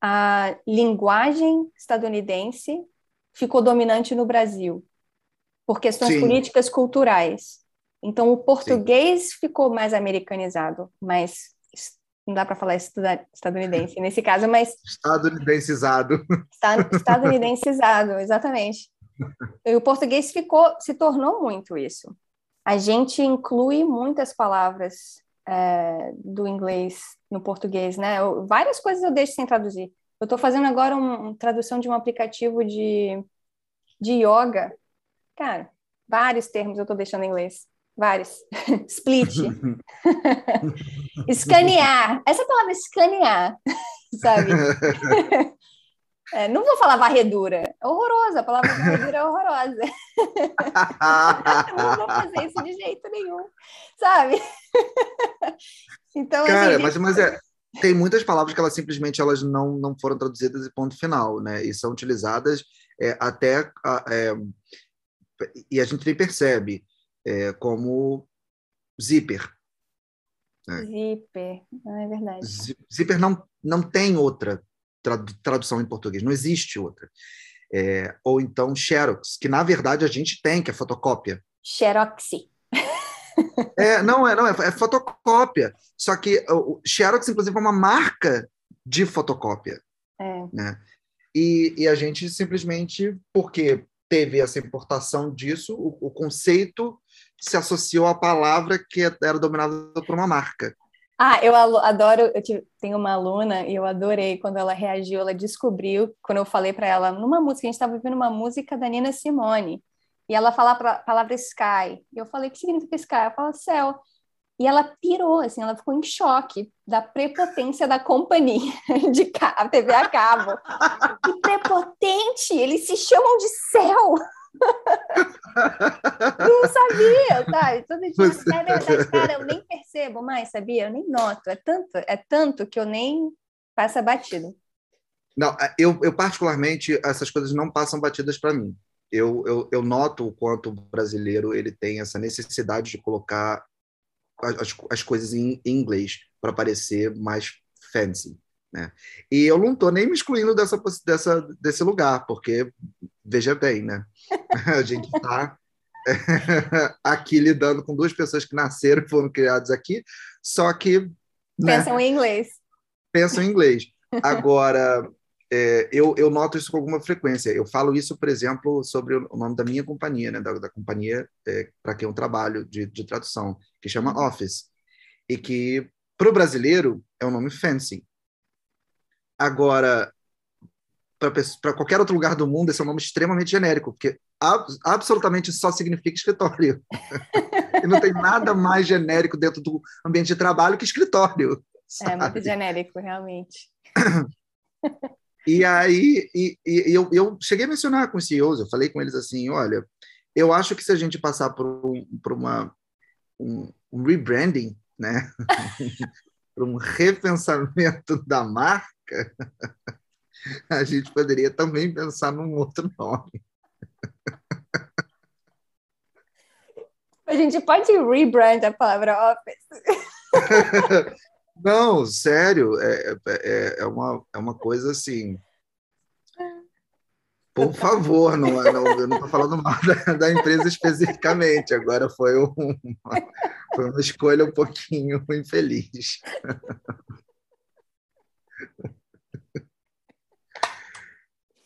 a linguagem estadunidense ficou dominante no Brasil por questões Sim. políticas culturais. Então, o português Sim. ficou mais americanizado, mas não dá para falar estadunidense nesse caso, mas estadunidencizado. Estadunidencizado, exatamente. E o português ficou, se tornou muito isso a gente inclui muitas palavras é, do inglês no português, né? Eu, várias coisas eu deixo sem traduzir. Eu estou fazendo agora uma um, tradução de um aplicativo de, de yoga. Cara, vários termos eu estou deixando em inglês. Vários. Split. escanear. Essa palavra escanear, sabe? É, não vou falar varredura, é horrorosa, a palavra varredura é horrorosa. não vou fazer isso de jeito nenhum, sabe? então, Cara, assim, mas, mas é, tem muitas palavras que elas simplesmente elas não, não foram traduzidas e ponto final, né? E são utilizadas é, até é, e a gente nem percebe é, como zíper. Né? Zíper, é verdade. Zíper não, não tem outra tradução em português, não existe outra. É, ou então Xerox, que na verdade a gente tem, que é fotocópia. Xeroxi. É, não, é, não, é, é fotocópia. Só que o Xerox, inclusive, é uma marca de fotocópia. É. Né? E, e a gente simplesmente, porque teve essa importação disso, o, o conceito se associou à palavra que era dominada por uma marca. Ah, eu adoro. Eu tenho uma aluna e eu adorei quando ela reagiu. Ela descobriu, quando eu falei para ela, numa música, a gente estava ouvindo uma música da Nina Simone, e ela fala a palavra sky. E eu falei, o que significa sky? Ela fala céu. E ela pirou, assim, ela ficou em choque da prepotência da companhia de TV a cabo. Que prepotente! Eles se chamam de céu! Não sabia, sabe? Todo dia, é verdade, cara, eu nem percebo mais, sabia? Eu nem noto. É tanto, é tanto que eu nem passa batido. Não, é, eu, eu particularmente, essas coisas não passam batidas para mim. Eu, eu, eu noto o quanto o brasileiro ele tem essa necessidade de colocar as, as coisas em, em inglês para parecer mais fancy. Né? E eu não estou nem me excluindo dessa, dessa, desse lugar, porque, veja bem, né? a gente está aqui lidando com duas pessoas que nasceram e foram criadas aqui, só que. Né, pensam em inglês. Pensam em inglês. Agora, é, eu, eu noto isso com alguma frequência. Eu falo isso, por exemplo, sobre o nome da minha companhia, né, da, da companhia é, para quem eu trabalho de, de tradução, que chama. Office, e que, para o brasileiro, é um nome fancy. Agora, para qualquer outro lugar do mundo, esse é um nome extremamente genérico, porque ab absolutamente só significa escritório. e não tem nada mais genérico dentro do ambiente de trabalho que escritório. Sabe? É muito genérico, realmente. E aí, e, e eu, eu cheguei a mencionar com os CEOs, eu falei com eles assim, olha, eu acho que se a gente passar por, um, por uma, um, um rebranding, né? por um repensamento da marca, a gente poderia também pensar num outro nome. A gente pode rebrand a palavra office. Não, sério, é, é, é, uma, é uma coisa assim. Por favor, não, é, não, eu não estou falando mal da, da, empresa especificamente, agora foi, um, uma, foi uma escolha um pouquinho infeliz.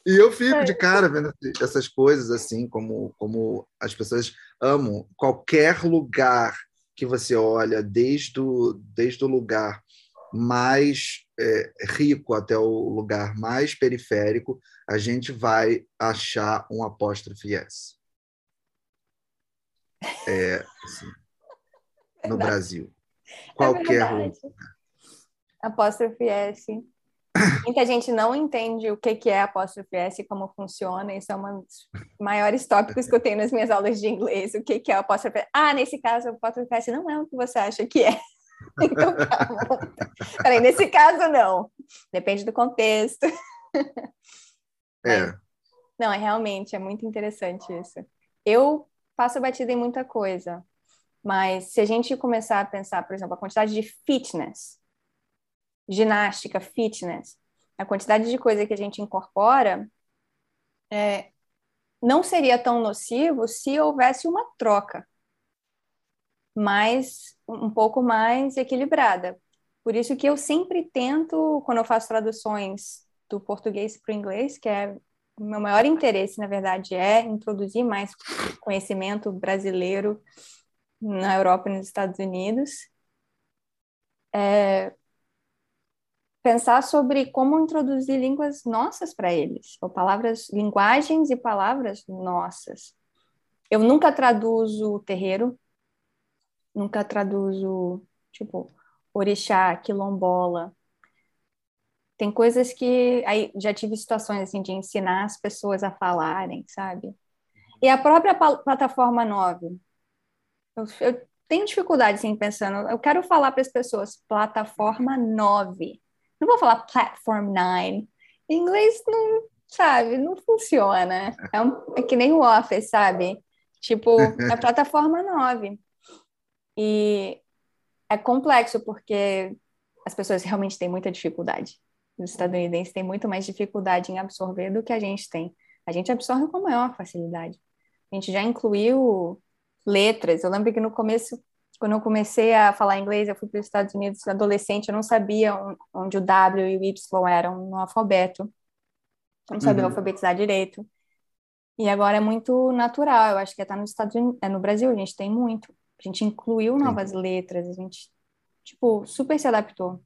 E eu fico de cara vendo essas coisas assim, como, como as pessoas amam qualquer lugar que você olha, desde o, desde o lugar mais é, rico até o lugar mais periférico, a gente vai achar um apóstrofe S. É, assim, no Brasil. É qualquer é lugar. Apóstrofe S Muita gente não entende o que é apóstrofe S e como funciona. Isso é um dos maiores tópicos que eu tenho nas minhas aulas de inglês. O que é apóstrofe S? Ah, nesse caso, o apóstrofe S não é o que você acha que é. Então, calma. Peraí, nesse caso, não. Depende do contexto. É. Não, é realmente, é muito interessante isso. Eu passo batida em muita coisa, mas se a gente começar a pensar, por exemplo, a quantidade de fitness ginástica, fitness, a quantidade de coisa que a gente incorpora, é, não seria tão nocivo se houvesse uma troca mais um pouco mais equilibrada. Por isso que eu sempre tento, quando eu faço traduções do português para o inglês, que é o meu maior interesse, na verdade, é introduzir mais conhecimento brasileiro na Europa e nos Estados Unidos. É, pensar sobre como introduzir línguas nossas para eles, ou palavras, linguagens e palavras nossas. Eu nunca traduzo terreiro, nunca traduzo, tipo, orixá, quilombola. Tem coisas que aí já tive situações assim de ensinar as pessoas a falarem, sabe? E a própria plataforma 9. Eu, eu tenho dificuldade assim pensando, eu quero falar para as pessoas plataforma 9 não vou falar platform nine. Em inglês não, sabe, não funciona. É, um, é que nem o Office, sabe? Tipo, a plataforma 9. E é complexo porque as pessoas realmente têm muita dificuldade. Os estadunidenses têm muito mais dificuldade em absorver do que a gente tem. A gente absorve com maior facilidade. A gente já incluiu letras. Eu lembro que no começo quando eu comecei a falar inglês, eu fui para os Estados Unidos adolescente, eu não sabia onde o W e o Y eram no alfabeto. Eu não sabia uhum. alfabetizar direito. E agora é muito natural, eu acho que até nos Estados Unidos, é no Brasil, a gente tem muito. A gente incluiu novas Sim. letras, a gente tipo, super se adaptou.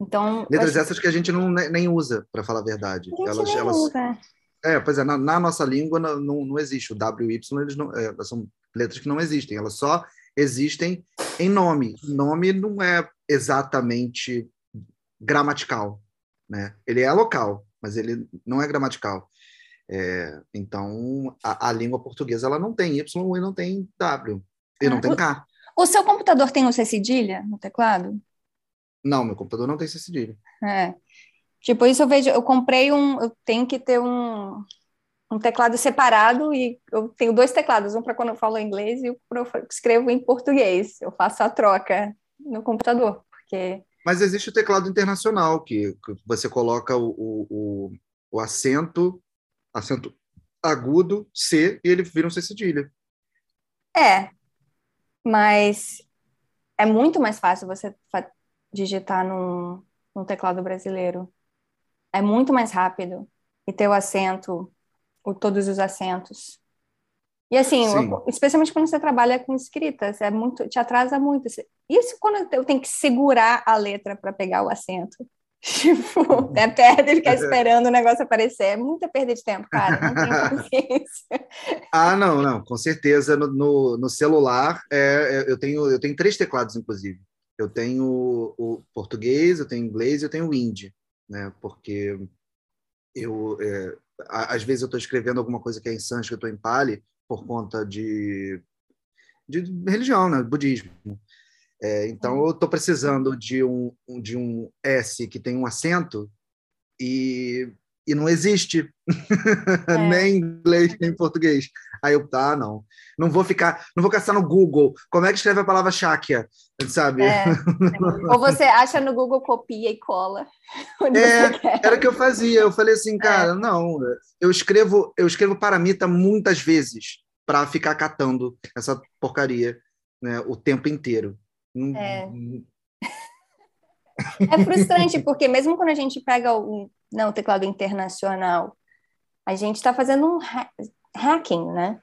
Então, letras essas que a gente não nem usa, para falar a verdade. A gente elas, nem elas... usa. É, pois é, na, na nossa língua não, não, existe o W, Y, eles não, é, são letras que não existem, elas só existem em nome. Nome não é exatamente gramatical, né? Ele é local, mas ele não é gramatical. É, então, a, a, língua portuguesa ela não tem Y e não tem W, e não ah, tem K. O seu computador tem o C cedilha no teclado? Não, meu computador não tem C cedilha. É. Tipo, isso eu vejo, eu comprei um, eu tenho que ter um, um teclado separado e eu tenho dois teclados, um para quando eu falo inglês e o para eu escrevo em português. Eu faço a troca no computador, porque mas existe o teclado internacional, que, que você coloca o, o, o, acento, acento agudo, C, e ele vira um C cedilha. É, mas é muito mais fácil você digitar num, num teclado brasileiro. É muito mais rápido. E ter o acento, o, todos os acentos. E assim, especialmente quando você trabalha com escritas, é muito, te atrasa muito. Isso quando eu tenho que segurar a letra para pegar o acento. Tipo, é perda de ficar esperando o negócio aparecer. É muita perda de tempo, cara. Não consciência. ah, não, não, com certeza. No, no, no celular, é, é, eu, tenho, eu tenho três teclados, inclusive. Eu tenho o português, eu tenho inglês e eu tenho o hindi, né? Porque eu, é, às vezes eu estou escrevendo alguma coisa que é em sânscrito ou em pali, por conta de, de religião, né? budismo. É, então, uhum. eu estou precisando de um, de um S que tem um acento e, e não existe é. nem em inglês nem em português. Aí eu, ah, não, não vou ficar, não vou caçar no Google. Como é que escreve a palavra cháquia, sabe? É. Ou você acha no Google, copia e cola. É, era o que eu fazia. Eu falei assim, cara, é. não, eu escrevo, eu escrevo paramita muitas vezes para ficar catando essa porcaria né, o tempo inteiro. É. é frustrante, porque mesmo quando a gente pega o, não, o teclado internacional, a gente está fazendo um ha hacking, né?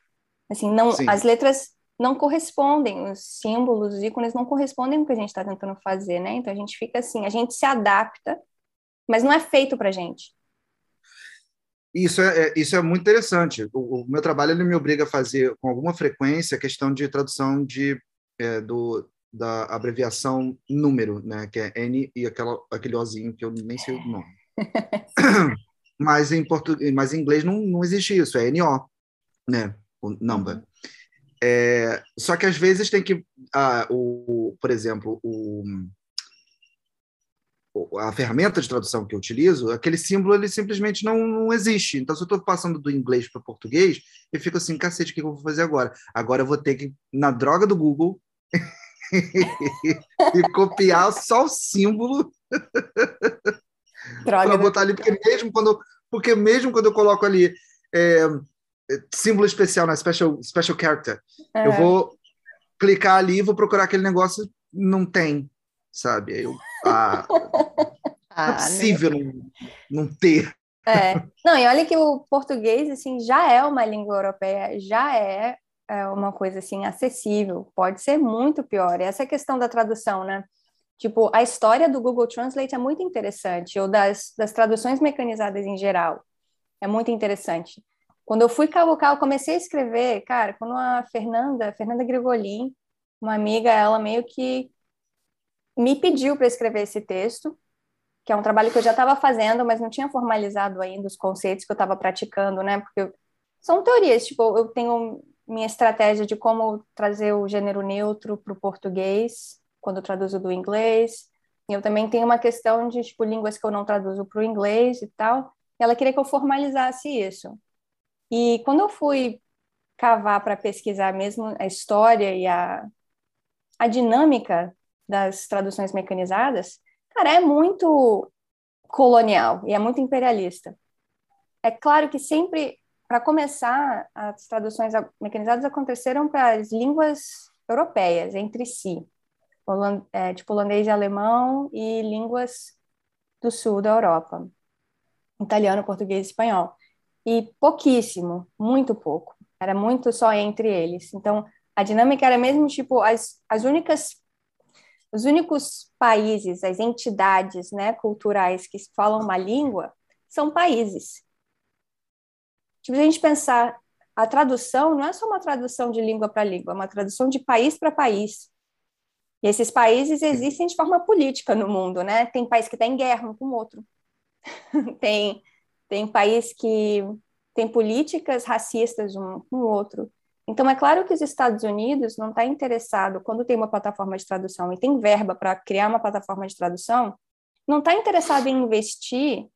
Assim, não, as letras não correspondem, os símbolos, os ícones não correspondem com o que a gente está tentando fazer, né? Então a gente fica assim, a gente se adapta, mas não é feito para gente. Isso é, é, isso é muito interessante. O, o, meu trabalho ele me obriga a fazer com alguma frequência a questão de tradução de, é, do, da abreviação número, né? que é N e aquela, aquele Ozinho que eu nem sei o nome. mas em português, mas em inglês não, não existe isso, é NO, né? o number. Uhum. É, só que às vezes tem que, ah, o, por exemplo, o a ferramenta de tradução que eu utilizo, aquele símbolo ele simplesmente não, não existe. Então, se eu estou passando do inglês para português, eu fico assim, cacete, o que eu vou fazer agora? Agora eu vou ter que na droga do Google e copiar só o símbolo para botar ali, porque mesmo quando, porque mesmo quando eu coloco ali é, símbolo especial, né, special, special character, é. eu vou clicar ali e vou procurar aquele negócio, não tem, sabe? Eu, ah, ah, não é possível não, não ter. É. Não, e olha que o português assim já é uma língua europeia, já é, é uma coisa assim acessível. Pode ser muito pior. E essa questão da tradução, né? Tipo, a história do Google Translate é muito interessante, ou das, das traduções mecanizadas em geral. É muito interessante. Quando eu fui cavucar, eu comecei a escrever, cara, quando a Fernanda, Fernanda Grigolin, uma amiga, ela meio que me pediu para escrever esse texto, que é um trabalho que eu já estava fazendo, mas não tinha formalizado ainda os conceitos que eu estava praticando, né? Porque são teorias, tipo, eu tenho minha estratégia de como trazer o gênero neutro para o português, quando eu traduzo do inglês. Eu também tenho uma questão de, tipo, línguas que eu não traduzo para o inglês e tal. E ela queria que eu formalizasse isso. E quando eu fui cavar para pesquisar mesmo a história e a, a dinâmica das traduções mecanizadas, cara, é muito colonial e é muito imperialista. É claro que sempre, para começar, as traduções mecanizadas aconteceram para as línguas europeias entre si, holand é, tipo holandês e alemão e línguas do sul da Europa, italiano, português e espanhol. E pouquíssimo, muito pouco. Era muito só entre eles. Então, a dinâmica era mesmo tipo as, as únicas os únicos países, as entidades né, culturais que falam uma língua são países. Tipo, a gente pensar, a tradução não é só uma tradução de língua para língua, é uma tradução de país para país. E esses países existem de forma política no mundo, né? Tem país que está em guerra um com o outro. tem, tem país que tem políticas racistas um com o outro. Então, é claro que os Estados Unidos não está interessado, quando tem uma plataforma de tradução e tem verba para criar uma plataforma de tradução, não está interessado em investir.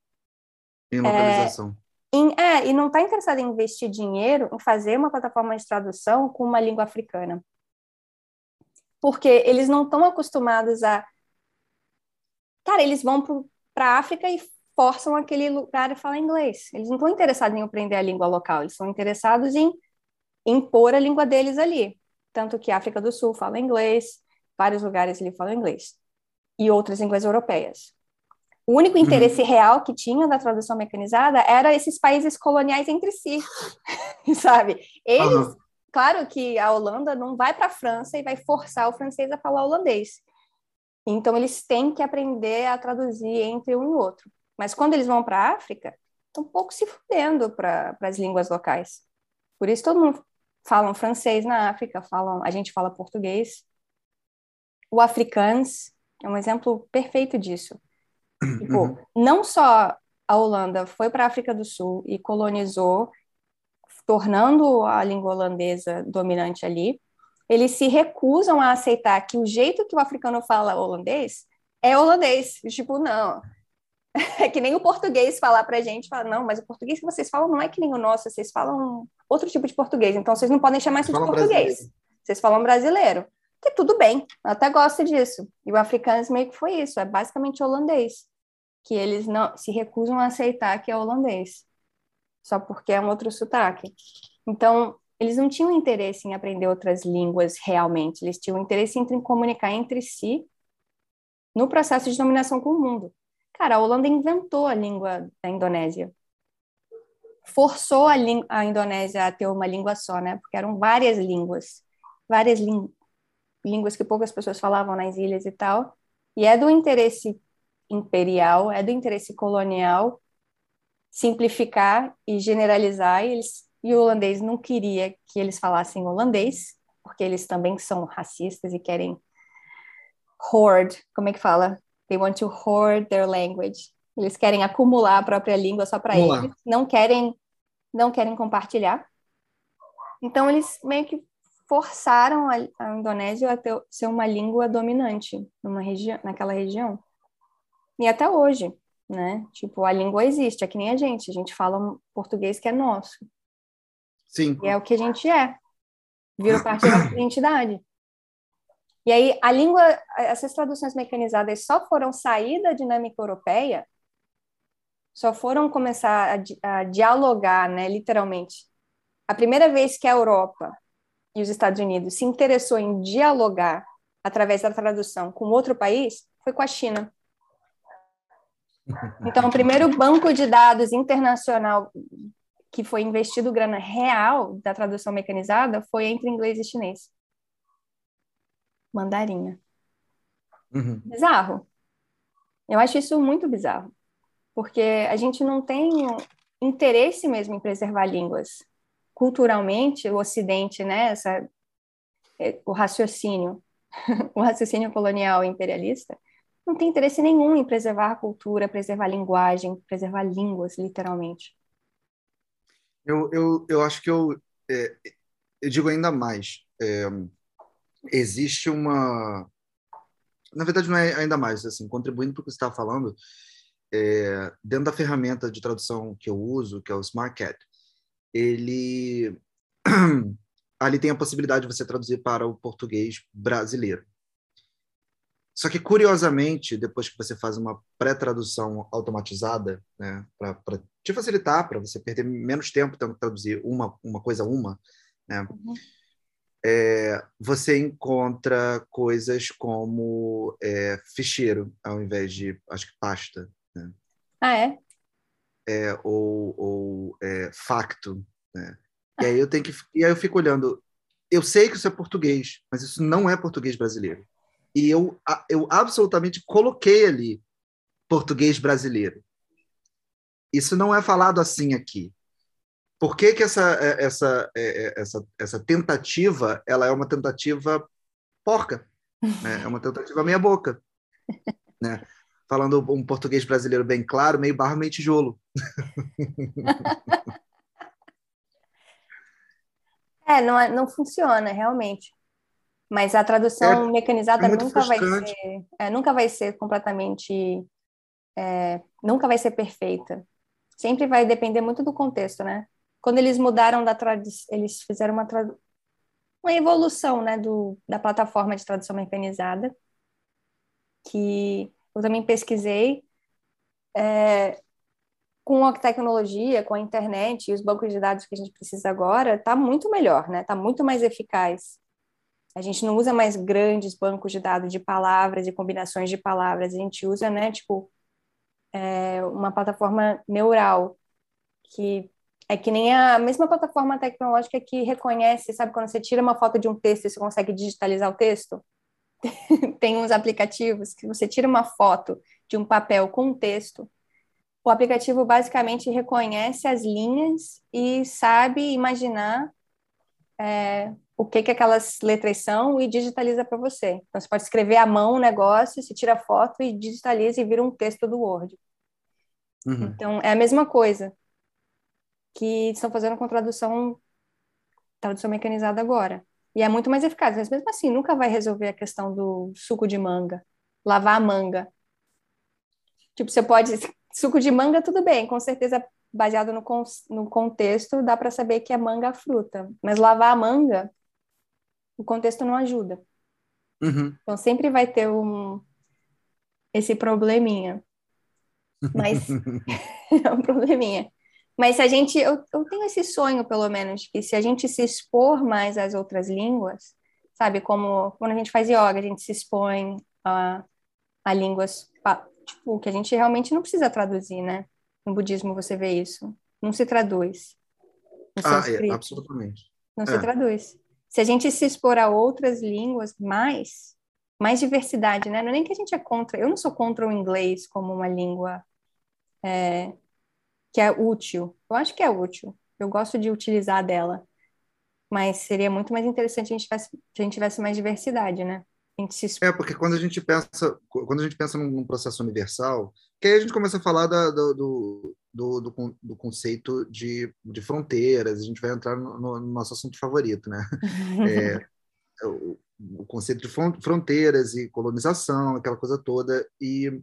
Em localização. É, em, é, e não está interessado em investir dinheiro em fazer uma plataforma de tradução com uma língua africana. Porque eles não estão acostumados a. Cara, eles vão para a África e forçam aquele lugar a falar inglês. Eles não estão interessados em aprender a língua local, eles estão interessados em impor a língua deles ali. Tanto que a África do Sul fala inglês, vários lugares ali falam inglês, e outras línguas europeias. O único uhum. interesse uhum. real que tinha da tradução mecanizada era esses países coloniais entre si, sabe? Eles, uhum. Claro que a Holanda não vai para a França e vai forçar o francês a falar holandês. Então eles têm que aprender a traduzir entre um e outro. Mas quando eles vão para a África, estão um pouco se fudendo para as línguas locais. Por isso todo mundo falam francês na África, falam, a gente fala português. O afrikaans é um exemplo perfeito disso. Tipo, uhum. não só a Holanda foi para a África do Sul e colonizou, tornando a língua holandesa dominante ali, eles se recusam a aceitar que o jeito que o africano fala holandês é holandês. Tipo, não. É que nem o português falar para a gente, fala, não, mas o português que vocês falam não é que nem o nosso, vocês falam outro tipo de português, então vocês não podem chamar isso de português. Brasileiro. Vocês falam brasileiro. Que tudo bem, eu até gosto disso. E o africano meio que foi isso, é basicamente holandês, que eles não se recusam a aceitar que é holandês, só porque é um outro sotaque. Então, eles não tinham interesse em aprender outras línguas realmente, eles tinham interesse em comunicar entre si no processo de dominação com o mundo. Cara, a Holanda inventou a língua da Indonésia. Forçou a, a Indonésia a ter uma língua só, né? Porque eram várias línguas, várias línguas que poucas pessoas falavam nas ilhas e tal. E é do interesse imperial, é do interesse colonial simplificar e generalizar. E, eles, e o holandês não queria que eles falassem holandês, porque eles também são racistas e querem hoard, como é que fala? They want to hoard their language. Eles querem acumular a própria língua só para eles, não querem não querem compartilhar. Então eles meio que forçaram a, a Indonésia a ter, ser uma língua dominante numa região, naquela região. E até hoje, né? Tipo, a língua existe, é que nem a gente, a gente fala um português que é nosso. Sim. E é o que a gente é. Vira parte da nossa identidade. E aí, a língua, essas traduções mecanizadas só foram sair da dinâmica europeia, só foram começar a, a dialogar, né, literalmente. A primeira vez que a Europa e os Estados Unidos se interessou em dialogar através da tradução com outro país foi com a China. Então, o primeiro banco de dados internacional que foi investido grana real da tradução mecanizada foi entre inglês e chinês mandarinha. Uhum. Bizarro. Eu acho isso muito bizarro, porque a gente não tem interesse mesmo em preservar línguas. Culturalmente, o Ocidente, né, essa, é, o raciocínio, o raciocínio colonial imperialista, não tem interesse nenhum em preservar a cultura, preservar a linguagem, preservar línguas, literalmente. Eu, eu, eu acho que eu, é, eu digo ainda mais. É, existe uma. Na verdade, não é ainda mais, assim, contribuindo para o que você estava falando, é, dentro da ferramenta de tradução que eu uso, que é o SmartCat, ele. Ali tem a possibilidade de você traduzir para o português brasileiro. Só que, curiosamente, depois que você faz uma pré-tradução automatizada, né, para te facilitar, para você perder menos tempo que traduzir uma, uma coisa a uma, né, uhum é, você encontra coisas como é, ficheiro, ao invés de, acho que, pasta. Né? Ah, é? é ou ou é, facto. Né? E aí eu tenho que. E aí eu fico olhando. Eu sei que isso é português, mas isso não é português brasileiro. E eu, eu absolutamente coloquei ali português brasileiro. Isso não é falado assim aqui. Por que, que essa, é, essa, é, é, essa, essa tentativa ela é uma tentativa porca? Né? É uma tentativa meia boca. Né? Falando um português brasileiro bem claro, meio barro, meio tijolo. É, não, não funciona, realmente. Mas a tradução é, mecanizada é nunca vai ser, é, nunca vai ser completamente, é, nunca vai ser perfeita. Sempre vai depender muito do contexto, né? Quando eles mudaram da tradução, eles fizeram uma, tradu... uma evolução, né, do, da plataforma de tradução mecanizada, que eu também pesquisei. É, com a tecnologia, com a internet e os bancos de dados que a gente precisa agora, está muito melhor, né? Está muito mais eficaz. A gente não usa mais grandes bancos de dados de palavras e combinações de palavras. A gente usa, né, tipo, é, uma plataforma neural que é que nem a mesma plataforma tecnológica que reconhece, sabe, quando você tira uma foto de um texto e você consegue digitalizar o texto? Tem uns aplicativos que você tira uma foto de um papel com um texto o aplicativo basicamente reconhece as linhas e sabe imaginar é, o que, que aquelas letras são e digitaliza para você. Então, você pode escrever à mão o negócio, se tira foto e digitaliza e vira um texto do Word. Uhum. Então, é a mesma coisa que estão fazendo com tradução, tradução mecanizada agora. E é muito mais eficaz, mas mesmo assim, nunca vai resolver a questão do suco de manga, lavar a manga. Tipo, você pode Suco de manga, tudo bem, com certeza baseado no, no contexto, dá para saber que é manga a fruta. Mas lavar a manga, o contexto não ajuda. Uhum. Então sempre vai ter um, esse probleminha. Mas é um probleminha. Mas se a gente, eu, eu tenho esse sonho, pelo menos, que se a gente se expor mais às outras línguas, sabe, como quando a gente faz yoga, a gente se expõe a, a línguas tipo, que a gente realmente não precisa traduzir, né? No budismo você vê isso. Não se traduz. ah, é, absolutamente. Não é. se traduz. Se a gente se expor a outras línguas, mais, mais diversidade, né? Não é nem que a gente é contra. Eu não sou contra o inglês como uma língua é, que é útil. Eu acho que é útil. Eu gosto de utilizar dela. Mas seria muito mais interessante se a gente tivesse, se a gente tivesse mais diversidade, né? É, porque quando a gente pensa, quando a gente pensa num processo universal, que aí a gente começa a falar da, do, do, do, do, conceito de, de fronteiras, a gente vai entrar no, no nosso assunto favorito, né? É, o, o conceito de fronteiras e colonização, aquela coisa toda, e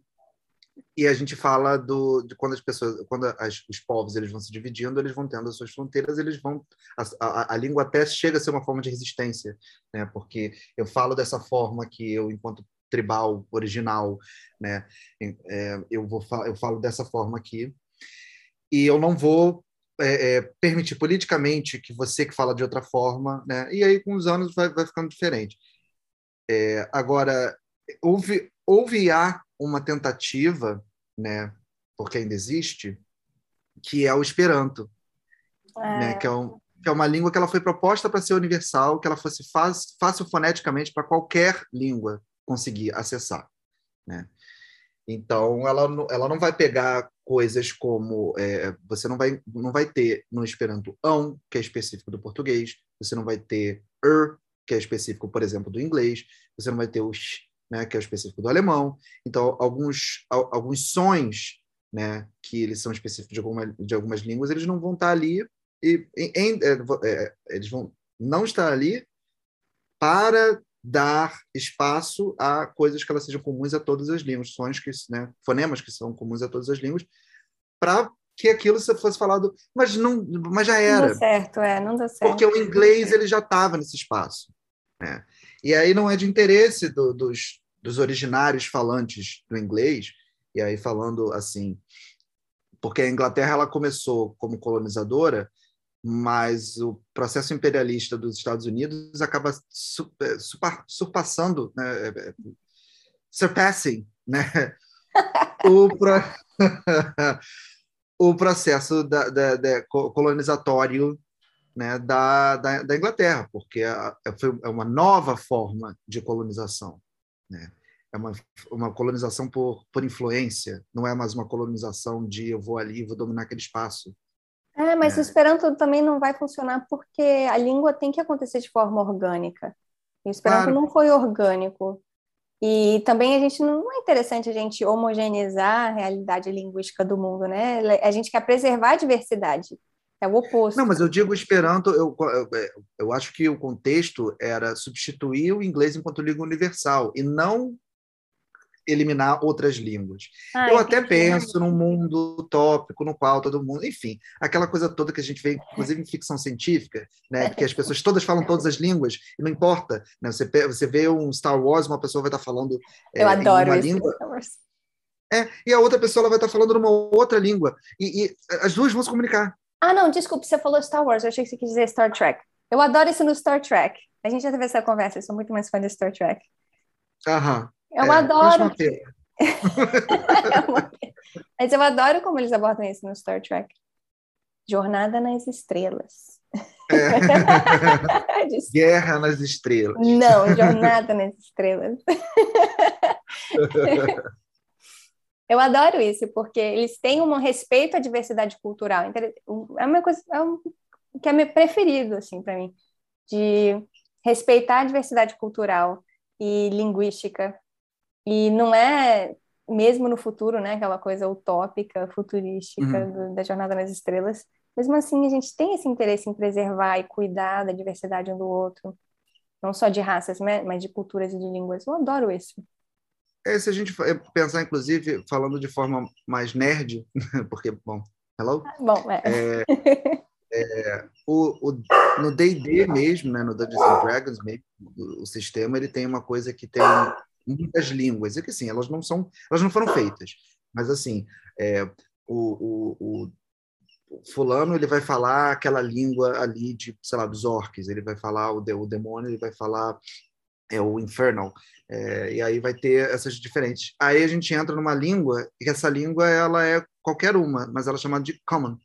e a gente fala do, de quando as pessoas, quando as, os povos eles vão se dividindo, eles vão tendo as suas fronteiras, eles vão a, a, a, língua até chega a ser uma forma de resistência, né? Porque eu falo dessa forma que eu, enquanto tribal original, né? É, eu vou eu falo dessa forma aqui e eu não vou é, é, permitir politicamente que você que fala de outra forma, né? E aí com os anos vai, vai ficando diferente. É, agora houve houve há uma tentativa, né, porque ainda existe, que é o Esperanto, é. Né, que, é um, que é uma língua que ela foi proposta para ser universal, que ela fosse fácil, fácil foneticamente para qualquer língua conseguir acessar. Né? Então, ela, ela não vai pegar coisas como é, você não vai, não vai ter no Esperanto ão, que é específico do português, você não vai ter er, que é específico, por exemplo, do inglês, você não vai ter o né, que é o específico do alemão. Então, alguns, alguns sons né, que eles são específicos de, alguma, de algumas línguas, eles não vão estar ali e em, é, é, eles vão não estar ali para dar espaço a coisas que elas sejam comuns a todas as línguas, sons que, né, fonemas que são comuns a todas as línguas, para que aquilo fosse falado, mas não, mas já era. Não deu certo, é, não deu certo. Porque o inglês ele já estava nesse espaço. Né? E aí não é de interesse do, dos, dos originários falantes do inglês, e aí falando assim, porque a Inglaterra ela começou como colonizadora, mas o processo imperialista dos Estados Unidos acaba é, surpassando, né, é, é, surpassing, né, o, pro... o processo da, da, da colonizatório né, da, da, da, Inglaterra, porque é, foi uma nova forma de colonização. Né? É uma, uma colonização por, por influência, não é mais uma colonização de eu vou ali e vou dominar aquele espaço. É, mas é. o Esperanto também não vai funcionar porque a língua tem que acontecer de forma orgânica. E o Esperanto claro. não foi orgânico. E também a gente não é interessante a gente homogeneizar a realidade linguística do mundo, né? A gente quer preservar a diversidade. É o oposto. Não, mas eu digo Esperanto, eu, eu, eu acho que o contexto era substituir o inglês enquanto língua universal e não eliminar outras línguas. Ah, eu até penso num mundo utópico no qual todo mundo, enfim, aquela coisa toda que a gente vê, inclusive em ficção científica, né, que as pessoas todas falam todas as línguas e não importa, né, você você vê um Star Wars, uma pessoa vai estar falando é, eu adoro uma língua. É, e a outra pessoa ela vai estar falando numa outra língua e, e as duas vão se comunicar. Ah, não, desculpe, você falou Star Wars, eu achei que você quis dizer Star Trek. Eu adoro isso no Star Trek. A gente já teve essa conversa, eu sou muito mais fã de Star Trek. Aham. Eu é, adoro. Mas eu adoro como eles abordam isso no Star Trek. Jornada nas Estrelas. É. Guerra nas Estrelas. Não, Jornada nas Estrelas. eu adoro isso, porque eles têm um respeito à diversidade cultural. É uma coisa é um, que é meu preferido, assim, para mim, de respeitar a diversidade cultural e linguística e não é, mesmo no futuro, né, aquela coisa utópica, futurística uhum. do, da Jornada nas Estrelas, mesmo assim a gente tem esse interesse em preservar e cuidar da diversidade um do outro, não só de raças, né, mas de culturas e de línguas. Eu adoro isso. É, se a gente pensar, inclusive, falando de forma mais nerd, porque, bom, hello? Bom, é. é, é o, o, no D&D mesmo, né, no Dungeons and Dragons mesmo, o, o sistema, ele tem uma coisa que tem muitas línguas. É que assim, elas não são, elas não foram feitas. Mas assim, é, o, o, o, fulano ele vai falar aquela língua ali de, sei lá, dos orcs. Ele vai falar o, o demônio, ele vai falar é o infernal. É, e aí vai ter essas diferentes. Aí a gente entra numa língua e essa língua ela é qualquer uma, mas ela é chamada de common.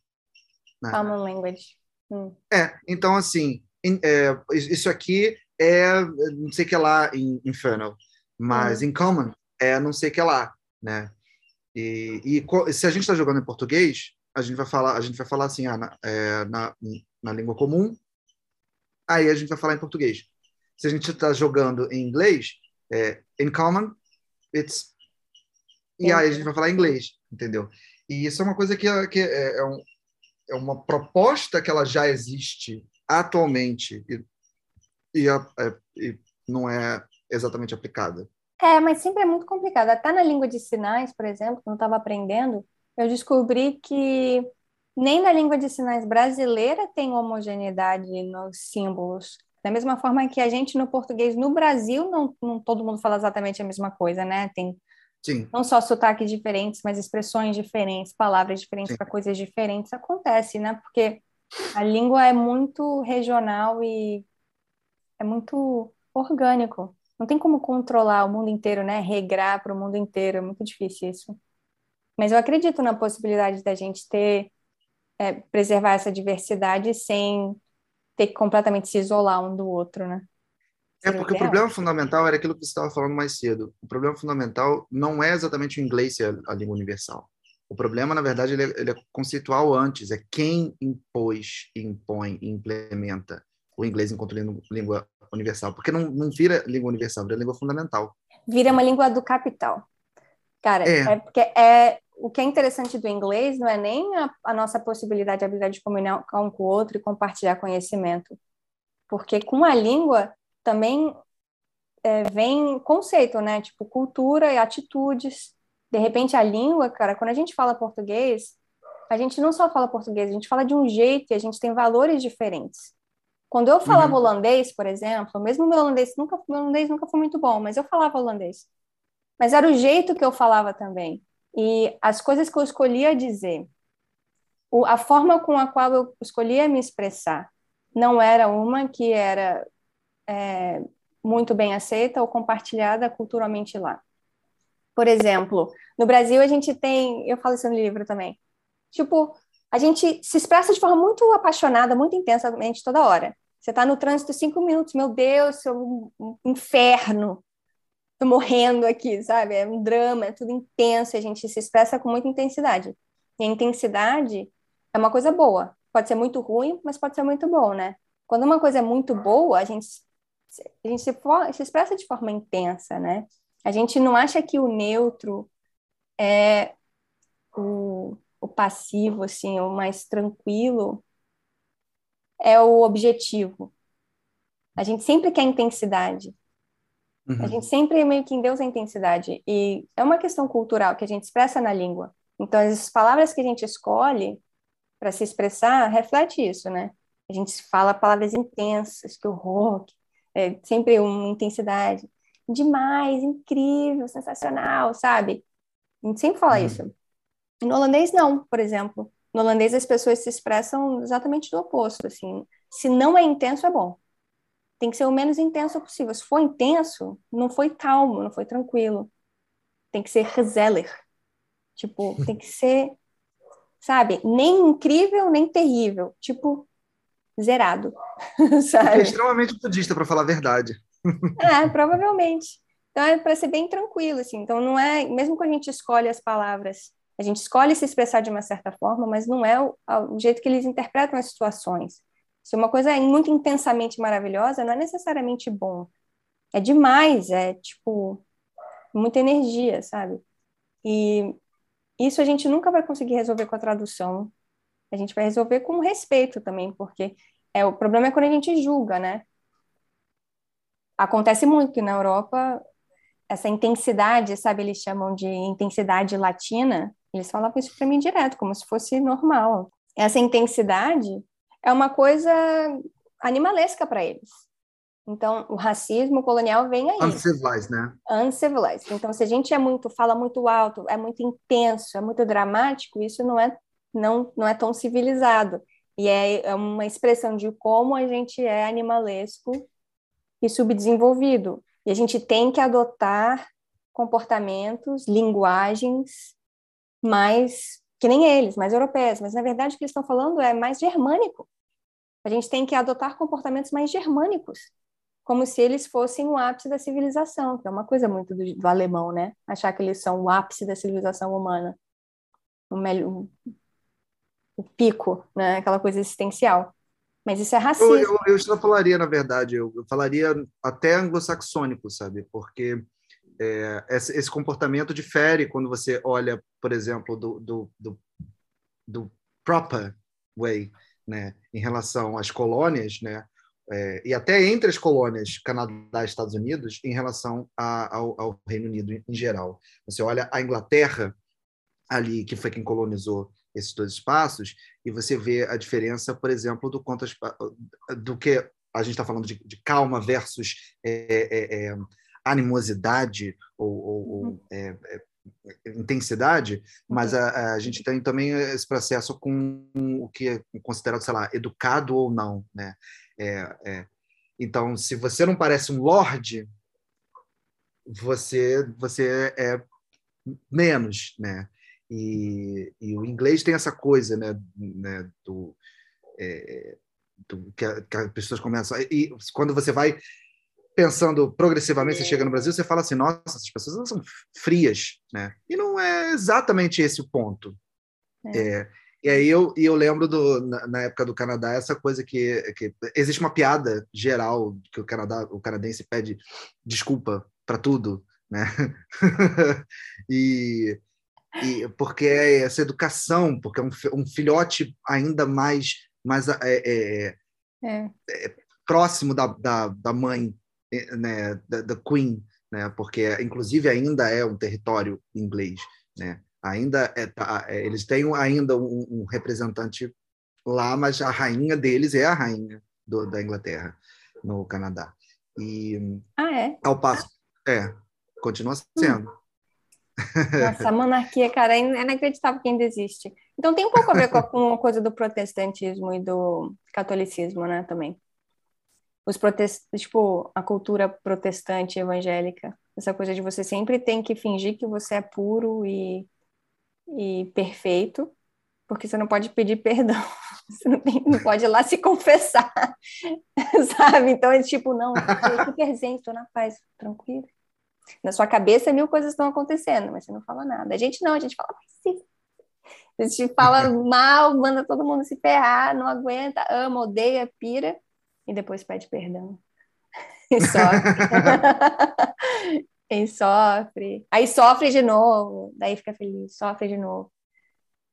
Né? Common language. Hum. É, então assim, é, isso aqui é não sei o que lá em infernal mas uhum. em common é não sei o que lá, né? E, e se a gente está jogando em português, a gente vai falar, a gente vai falar assim, ah, na, é, na, na língua comum, aí a gente vai falar em português. Se a gente está jogando em inglês, é in common, it's e aí a gente vai falar inglês, entendeu? E isso é uma coisa que, que é, é, um, é uma proposta que ela já existe atualmente e, e, é, e não é exatamente aplicada. É, mas sempre é muito complicado. Até na língua de sinais, por exemplo, quando eu estava aprendendo, eu descobri que nem na língua de sinais brasileira tem homogeneidade nos símbolos. Da mesma forma que a gente no português, no Brasil, não, não todo mundo fala exatamente a mesma coisa, né? Tem Sim. não só sotaques diferentes, mas expressões diferentes, palavras diferentes para coisas diferentes. Acontece, né? Porque a língua é muito regional e é muito orgânico não tem como controlar o mundo inteiro, né? Regrar para o mundo inteiro, é muito difícil isso. Mas eu acredito na possibilidade da gente ter, é, preservar essa diversidade sem ter que completamente se isolar um do outro, né? É porque o problema fundamental era aquilo que você estava falando mais cedo. O problema fundamental não é exatamente o inglês ser a língua universal. O problema, na verdade, ele é, ele é conceitual antes. É quem impôs, impõe e implementa o inglês enquanto língua universal, porque não, não vira língua universal, vira língua fundamental. Vira uma língua do capital. Cara, é, é porque é o que é interessante do inglês não é nem a, a nossa possibilidade, a habilidade de comunicar um com o outro e compartilhar conhecimento, porque com a língua também é, vem conceito, né? Tipo cultura e atitudes. De repente a língua, cara, quando a gente fala português, a gente não só fala português, a gente fala de um jeito e a gente tem valores diferentes. Quando eu falava uhum. holandês, por exemplo, mesmo meu holandês nunca, meu holandês nunca foi muito bom, mas eu falava holandês. Mas era o jeito que eu falava também. E as coisas que eu escolhia dizer, a forma com a qual eu escolhia me expressar, não era uma que era é, muito bem aceita ou compartilhada culturalmente lá. Por exemplo, no Brasil a gente tem, eu falo isso no livro também, tipo, a gente se expressa de forma muito apaixonada, muito intensamente toda hora. Você está no trânsito cinco minutos, meu Deus, seu inferno. Tô morrendo aqui, sabe? É um drama, é tudo intenso, a gente se expressa com muita intensidade. E a intensidade é uma coisa boa. Pode ser muito ruim, mas pode ser muito bom, né? Quando uma coisa é muito boa, a gente, a gente se, se expressa de forma intensa, né? A gente não acha que o neutro é o, o passivo, assim, o mais tranquilo, é o objetivo. A gente sempre quer intensidade. Uhum. A gente sempre meio que endeusa a intensidade. E é uma questão cultural que a gente expressa na língua. Então, as palavras que a gente escolhe para se expressar reflete isso, né? A gente fala palavras intensas, que horror, é sempre uma intensidade. Demais, incrível, sensacional, sabe? A gente sempre fala uhum. isso. No holandês, não, por exemplo. No holandês, as pessoas se expressam exatamente do oposto, assim. Se não é intenso, é bom. Tem que ser o menos intenso possível. Se for intenso, não foi calmo, não foi tranquilo. Tem que ser gezellig. Tipo, tem que ser, sabe, nem incrível, nem terrível. Tipo, zerado. sabe? É extremamente budista, para falar a verdade. é, provavelmente. Então é para ser bem tranquilo, assim. Então não é, mesmo quando a gente escolhe as palavras a gente escolhe se expressar de uma certa forma, mas não é o, o jeito que eles interpretam as situações. Se uma coisa é muito intensamente maravilhosa, não é necessariamente bom. É demais, é tipo muita energia, sabe? E isso a gente nunca vai conseguir resolver com a tradução. A gente vai resolver com respeito também, porque é o problema é quando a gente julga, né? Acontece muito que na Europa essa intensidade, sabe, eles chamam de intensidade latina, eles falavam isso para mim direto, como se fosse normal. Essa intensidade é uma coisa animalesca para eles. Então, o racismo colonial vem aí. Uncivilized, né? Uncivilized. Então, se a gente é muito, fala muito alto, é muito intenso, é muito dramático, isso não é, não, não é tão civilizado. E é, é uma expressão de como a gente é animalesco e subdesenvolvido. E a gente tem que adotar comportamentos, linguagens mais que nem eles, mais europeias, mas na verdade o que eles estão falando é mais germânico. A gente tem que adotar comportamentos mais germânicos, como se eles fossem o ápice da civilização, que é uma coisa muito do, do alemão, né? Achar que eles são o ápice da civilização humana, o, melhor, o pico, né? Aquela coisa existencial. Mas isso é racismo. Eu, eu, eu falaria, na verdade, eu, eu falaria até anglo-saxônico, sabe? Porque é, esse, esse, comportamento difere quando você olha, por exemplo, do, do, do, do proper way, né, em relação às colônias, né, é, e até entre as colônias Canadá e Estados Unidos, em relação a, ao, ao, Reino Unido em geral. Você olha a Inglaterra ali, que foi quem colonizou esses dois espaços, e você vê a diferença, por exemplo, do, do que a gente está falando de, de, calma versus é, é, é animosidade ou, ou, uhum. Intensidade, mas uhum. a, a, gente tem também esse processo com o que é considerado, sei lá, educado ou não, né? É, é, então, se você não parece um lord, você você é menos, né? E, e o inglês tem essa coisa, né? né do, é, do que, a, que as pessoas começam e quando você vai pensando progressivamente, você chega no Brasil, você fala assim, nossa, essas pessoas são frias, né? E não é exatamente esse o ponto. É. É, e aí eu, eu lembro do, na, na, época do Canadá essa coisa que, que existe uma piada geral que o Canadá, o canadense pede desculpa para tudo, né? e, e porque é essa educação, porque é um, um filhote ainda mais mais é, é, é. é próximo da, da, da mãe né, Queen, né, porque inclusive ainda é um território inglês, né, ainda é, tá, é, eles têm ainda um, um, representante lá, mas a rainha deles é a rainha do, da Inglaterra no Canadá. E ah, é? ao passo, é, continua sendo. Hum. Nossa, a monarquia, cara, é inacreditável que ainda existe. Então tem um pouco a ver com, com a coisa do protestantismo e do catolicismo, né, também os protest... tipo, a cultura protestante evangélica, essa coisa de você sempre tem que fingir que você é puro e, e perfeito, porque você não pode pedir perdão, você não, tem, não pode ir lá se confessar, sabe? Então é tipo, não, eu super zen, estou na paz, tranquilo. Na sua cabeça, mil coisas estão acontecendo, mas você não fala nada. A gente não, a gente fala, sim. A gente fala mal, manda todo mundo se ferrar, não aguenta, ama, odeia, pira, e depois pede perdão. E sofre. e sofre. Aí sofre de novo, daí fica feliz, sofre de novo.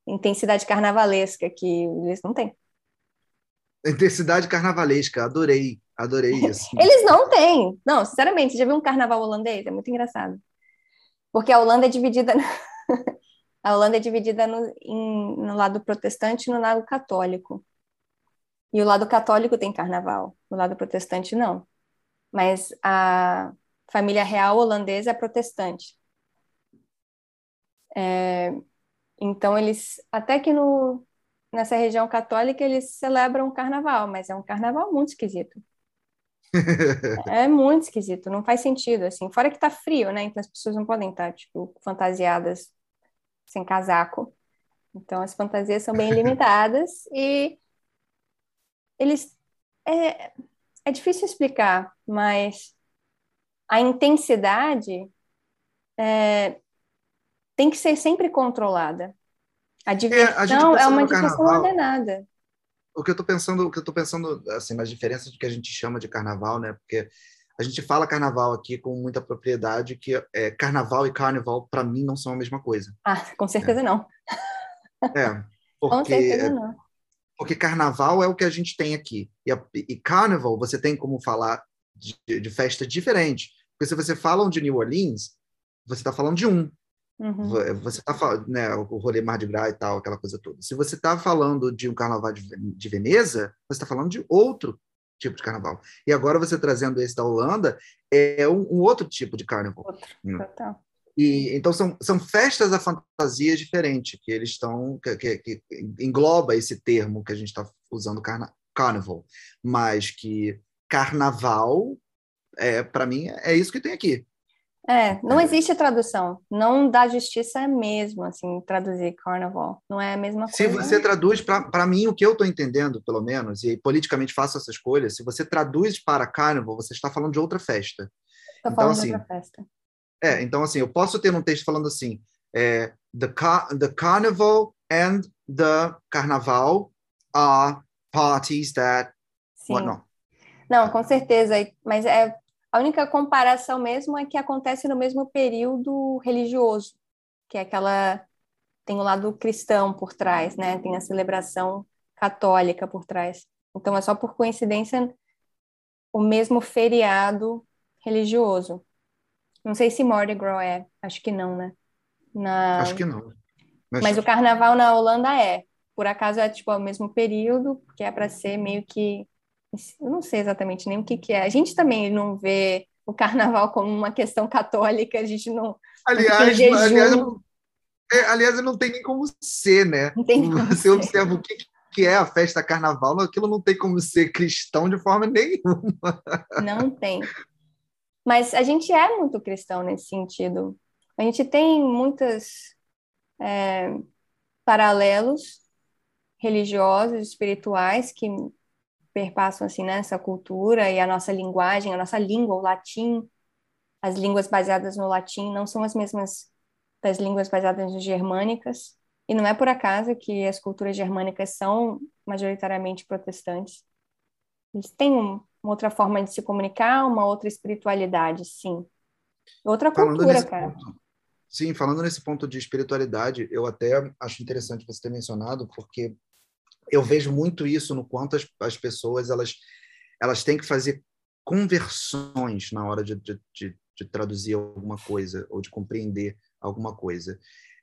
Intensidade carnavalesca que eles não têm. Intensidade carnavalesca, adorei, adorei isso. Eles não têm. Não, sinceramente, você já viu um carnaval holandês? É muito engraçado. Porque a Holanda é dividida. a Holanda é dividida no, em, no lado protestante e no lado católico. E o lado católico tem carnaval, o lado protestante não. Mas a família real holandesa é protestante. É, então eles, até que no, nessa região católica eles celebram o carnaval, mas é um carnaval muito esquisito. é muito esquisito, não faz sentido, assim. Fora que tá frio, né? Então as pessoas não podem estar, tipo, fantasiadas sem casaco. Então as fantasias são bem limitadas e eles... É, é difícil explicar, mas a intensidade é, tem que ser sempre controlada. A diversão é, a é uma diversão ordenada. O que eu estou pensando, o que eu tô pensando, assim, nas diferenças do que a gente chama de carnaval, né? Porque a gente fala carnaval aqui com muita propriedade, que é, carnaval e carnaval, para mim, não são a mesma coisa. Ah, com certeza é. não. É, porque, com certeza não. Porque carnaval é o que a gente tem aqui. E, a, e carnaval, você tem como falar de, de festa diferente. Porque se você fala de New Orleans, você está falando de um. Uhum. Você está falando, né, o rolê Mardi Gras e tal, aquela coisa toda. Se você está falando de um carnaval de, de Veneza, você está falando de outro tipo de carnaval. E agora você trazendo esse da Holanda, é um, um outro tipo de carnaval. Outro, hum. total. E, então são, são festas a fantasias diferentes que eles estão que, que, que, engloba esse termo que a gente está usando carna, carnival, mas que carnaval é para mim é isso que tem aqui. É, não é. existe tradução. Não dá justiça mesmo, assim, traduzir carnaval. Não é a mesma coisa. Se você traduz, para mim, o que eu estou entendendo, pelo menos, e politicamente faço essa escolha, se você traduz para carnaval, você está falando de outra festa. Estou então, falando assim, de outra festa. É, então, assim, eu posso ter um texto falando assim, é, the, car the carnival and the carnaval are parties that... Sim. Não, com certeza, mas é a única comparação mesmo é que acontece no mesmo período religioso, que é aquela tem o lado cristão por trás, né? Tem a celebração católica por trás. Então é só por coincidência o mesmo feriado religioso. Não sei se Mardi Gras é, acho que não, né? Na... Acho que não. Mas... Mas o carnaval na Holanda é. Por acaso é tipo o mesmo período, que é para ser meio que eu não sei exatamente nem o que, que é. A gente também não vê o carnaval como uma questão católica, a gente não. Aliás, não aliás, não, é, aliás, não tem nem como ser, né? Não tem como Você ser. observa o que, que é a festa carnaval, aquilo não tem como ser cristão de forma nenhuma. Não tem. Mas a gente é muito cristão nesse sentido. A gente tem muitos é, paralelos religiosos, espirituais, que perpassam assim nessa né, cultura e a nossa linguagem, a nossa língua, o latim, as línguas baseadas no latim não são as mesmas das línguas baseadas no germânicas, e não é por acaso que as culturas germânicas são majoritariamente protestantes. Eles têm uma outra forma de se comunicar, uma outra espiritualidade, sim. Outra cultura, cara. Ponto, sim, falando nesse ponto de espiritualidade, eu até acho interessante você ter mencionado, porque eu vejo muito isso no quanto as, as pessoas elas, elas têm que fazer conversões na hora de, de, de, de traduzir alguma coisa ou de compreender alguma coisa.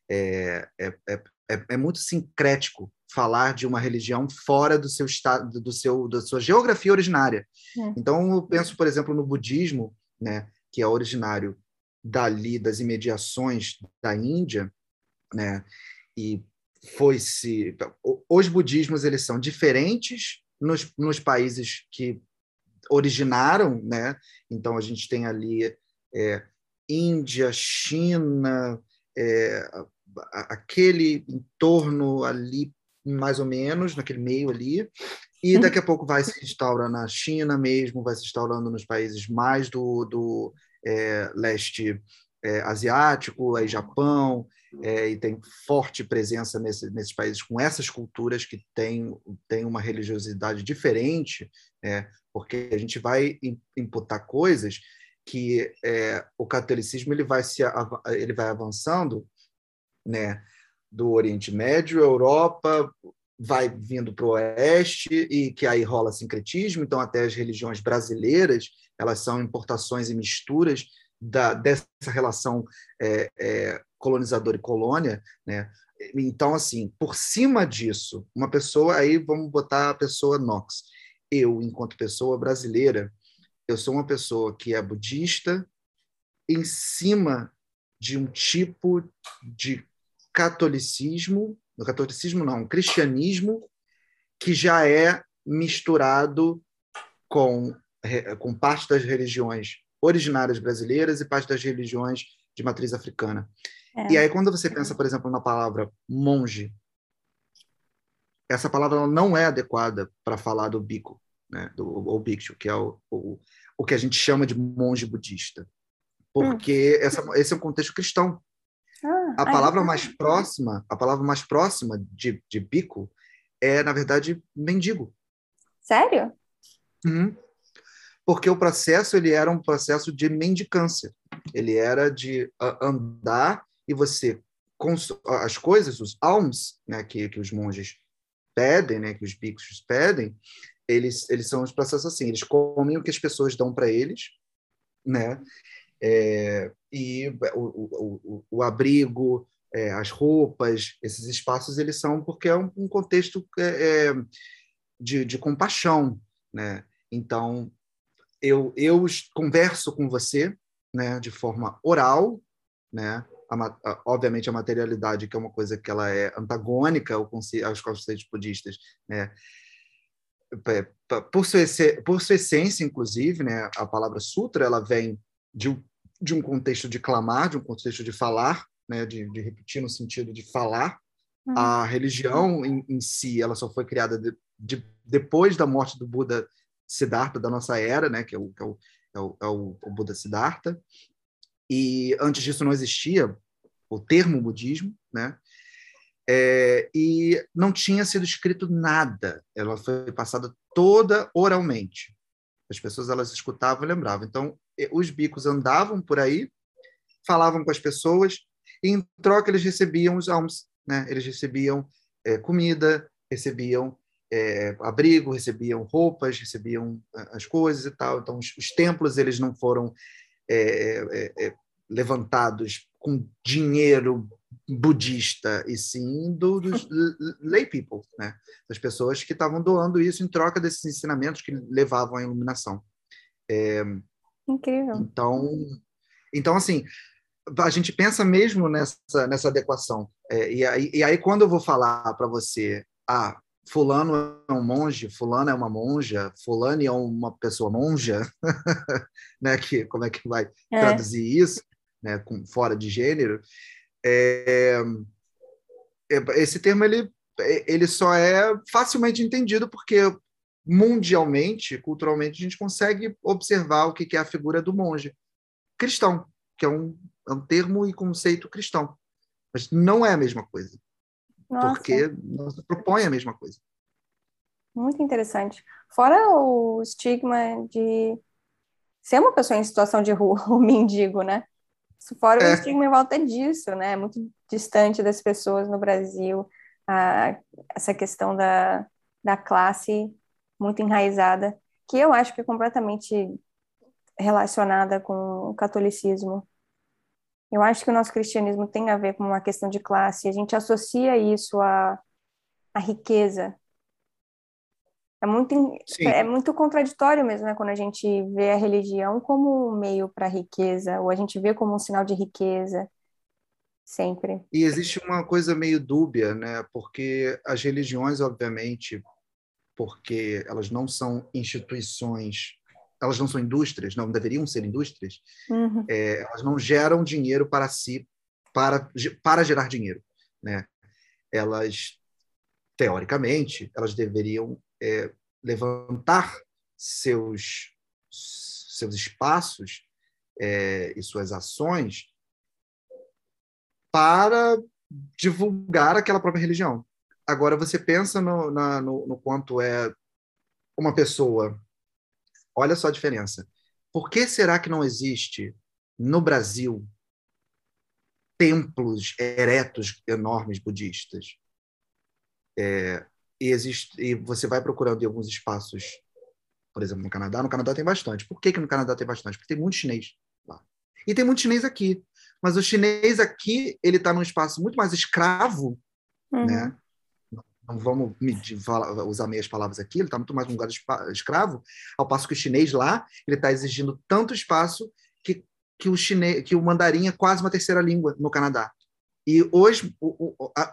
É, é, é, é, é muito sincrético falar de uma religião fora do seu estado, do seu, da sua geografia originária. É. Então, eu penso, por exemplo, no budismo, né, que é originário dali das imediações da Índia, né, e foi-se. Os budismos eles são diferentes nos, nos países que originaram, né? Então a gente tem ali é, Índia, China, é, aquele entorno ali mais ou menos naquele meio ali e daqui a pouco vai se instaurando na China mesmo, vai se instaurando nos países mais do, do é, leste é, asiático, aí Japão, é, e tem forte presença nesse, nesses países com essas culturas que têm tem uma religiosidade diferente, é, porque a gente vai imputar coisas que é, o catolicismo ele vai se ele vai avançando, né, do Oriente Médio, Europa, vai vindo para o Oeste e que aí rola sincretismo, então até as religiões brasileiras elas são importações e misturas da, dessa relação é, é, colonizador e colônia, né? Então, assim, por cima disso, uma pessoa, aí vamos botar a pessoa Knox. Eu, enquanto pessoa brasileira, eu sou uma pessoa que é budista em cima de um tipo de catolicismo, no catolicismo não, um cristianismo que já é misturado com, com parte das religiões originárias brasileiras e parte das religiões de matriz africana. É. E aí, quando você pensa, por exemplo, na palavra monge, essa palavra não é adequada para falar do bico, né, do ou bhikshu, que é o, o, o que a gente chama de monge budista, porque hum. essa, esse é um contexto cristão. Ah, a palavra mais próxima, a palavra mais próxima de, de bico é, na verdade, mendigo. Sério? Uhum. Porque o processo ele era um processo de mendicância. Ele era de andar e você as coisas, os alms, né, que, que os monges pedem, né, que os bicos pedem, eles eles são os processos assim, eles comem o que as pessoas dão para eles, né? É, e o, o, o, abrigo, é, as roupas, esses espaços, eles são porque é um, um contexto é, é de, de compaixão, né? Então, eu, eu converso com você, né, de forma oral, né? A, a, obviamente a materialidade que é uma coisa que ela é antagônica ao, aos conceitos budistas, né? Por sua, por sua essência, inclusive, né, a palavra sutra ela vem de um, de um contexto de clamar, de um contexto de falar, né, de, de repetir no sentido de falar. Uhum. A religião em, em, si, ela só foi criada de, de, depois da morte do Buda Siddhartha da nossa era, né, que é o, que é o, é o, é o, o Buda Siddhartha. E antes disso não existia o termo budismo, né? É, e não tinha sido escrito nada. Ela foi passada toda oralmente. As pessoas elas escutavam e lembravam. Então, os bicos andavam por aí, falavam com as pessoas, e em troca eles recebiam os almos, né? Eles recebiam é, comida, recebiam é, abrigo, recebiam roupas, recebiam as coisas e tal. Então, os, os templos eles não foram é, é, é levantados com dinheiro budista, e sim do, dos lay people, né? das pessoas que estavam doando isso em troca desses ensinamentos que levavam à iluminação. É, Incrível. Então, então assim, a gente pensa mesmo nessa, nessa adequação. É, e, aí, e aí, quando eu vou falar para você, ah, fulano é um monge, fulano é uma monja, fulano é uma pessoa monja, né? Que, como é que vai é. traduzir isso? Né, com, fora de gênero, é, é, esse termo ele, ele só é facilmente entendido porque mundialmente, culturalmente, a gente consegue observar o que é a figura do monge cristão, que é um, é um termo e conceito cristão. Mas não é a mesma coisa. Nossa. Porque não se propõe a mesma coisa. Muito interessante. Fora o estigma de ser uma pessoa em situação de rua, o mendigo, né? Fora é. o estigma em volta disso, né? Muito distante das pessoas no Brasil, a, essa questão da, da classe muito enraizada, que eu acho que é completamente relacionada com o catolicismo. Eu acho que o nosso cristianismo tem a ver com uma questão de classe, a gente associa isso à, à riqueza, é muito, é muito contraditório mesmo, né, quando a gente vê a religião como um meio para riqueza, ou a gente vê como um sinal de riqueza, sempre. E existe uma coisa meio dúbia, né, porque as religiões, obviamente, porque elas não são instituições, elas não são indústrias, não deveriam ser indústrias, uhum. é, elas não geram dinheiro para si, para, para gerar dinheiro, né? Elas, teoricamente, elas deveriam é, levantar seus, seus espaços é, e suas ações para divulgar aquela própria religião. Agora, você pensa no, na, no, no quanto é uma pessoa. Olha só a diferença. Por que será que não existe no Brasil templos eretos enormes budistas? É, e, existe, e você vai procurando em alguns espaços, por exemplo, no Canadá. No Canadá tem bastante. Por que, que no Canadá tem bastante? Porque tem muito chinês lá. E tem muito chinês aqui. Mas o chinês aqui, ele está num espaço muito mais escravo, uhum. né? Não vamos medir, usar meias palavras aqui, ele está muito mais num lugar de escravo, ao passo que o chinês lá, ele está exigindo tanto espaço que, que, o chinês, que o mandarim é quase uma terceira língua no Canadá. E hoje,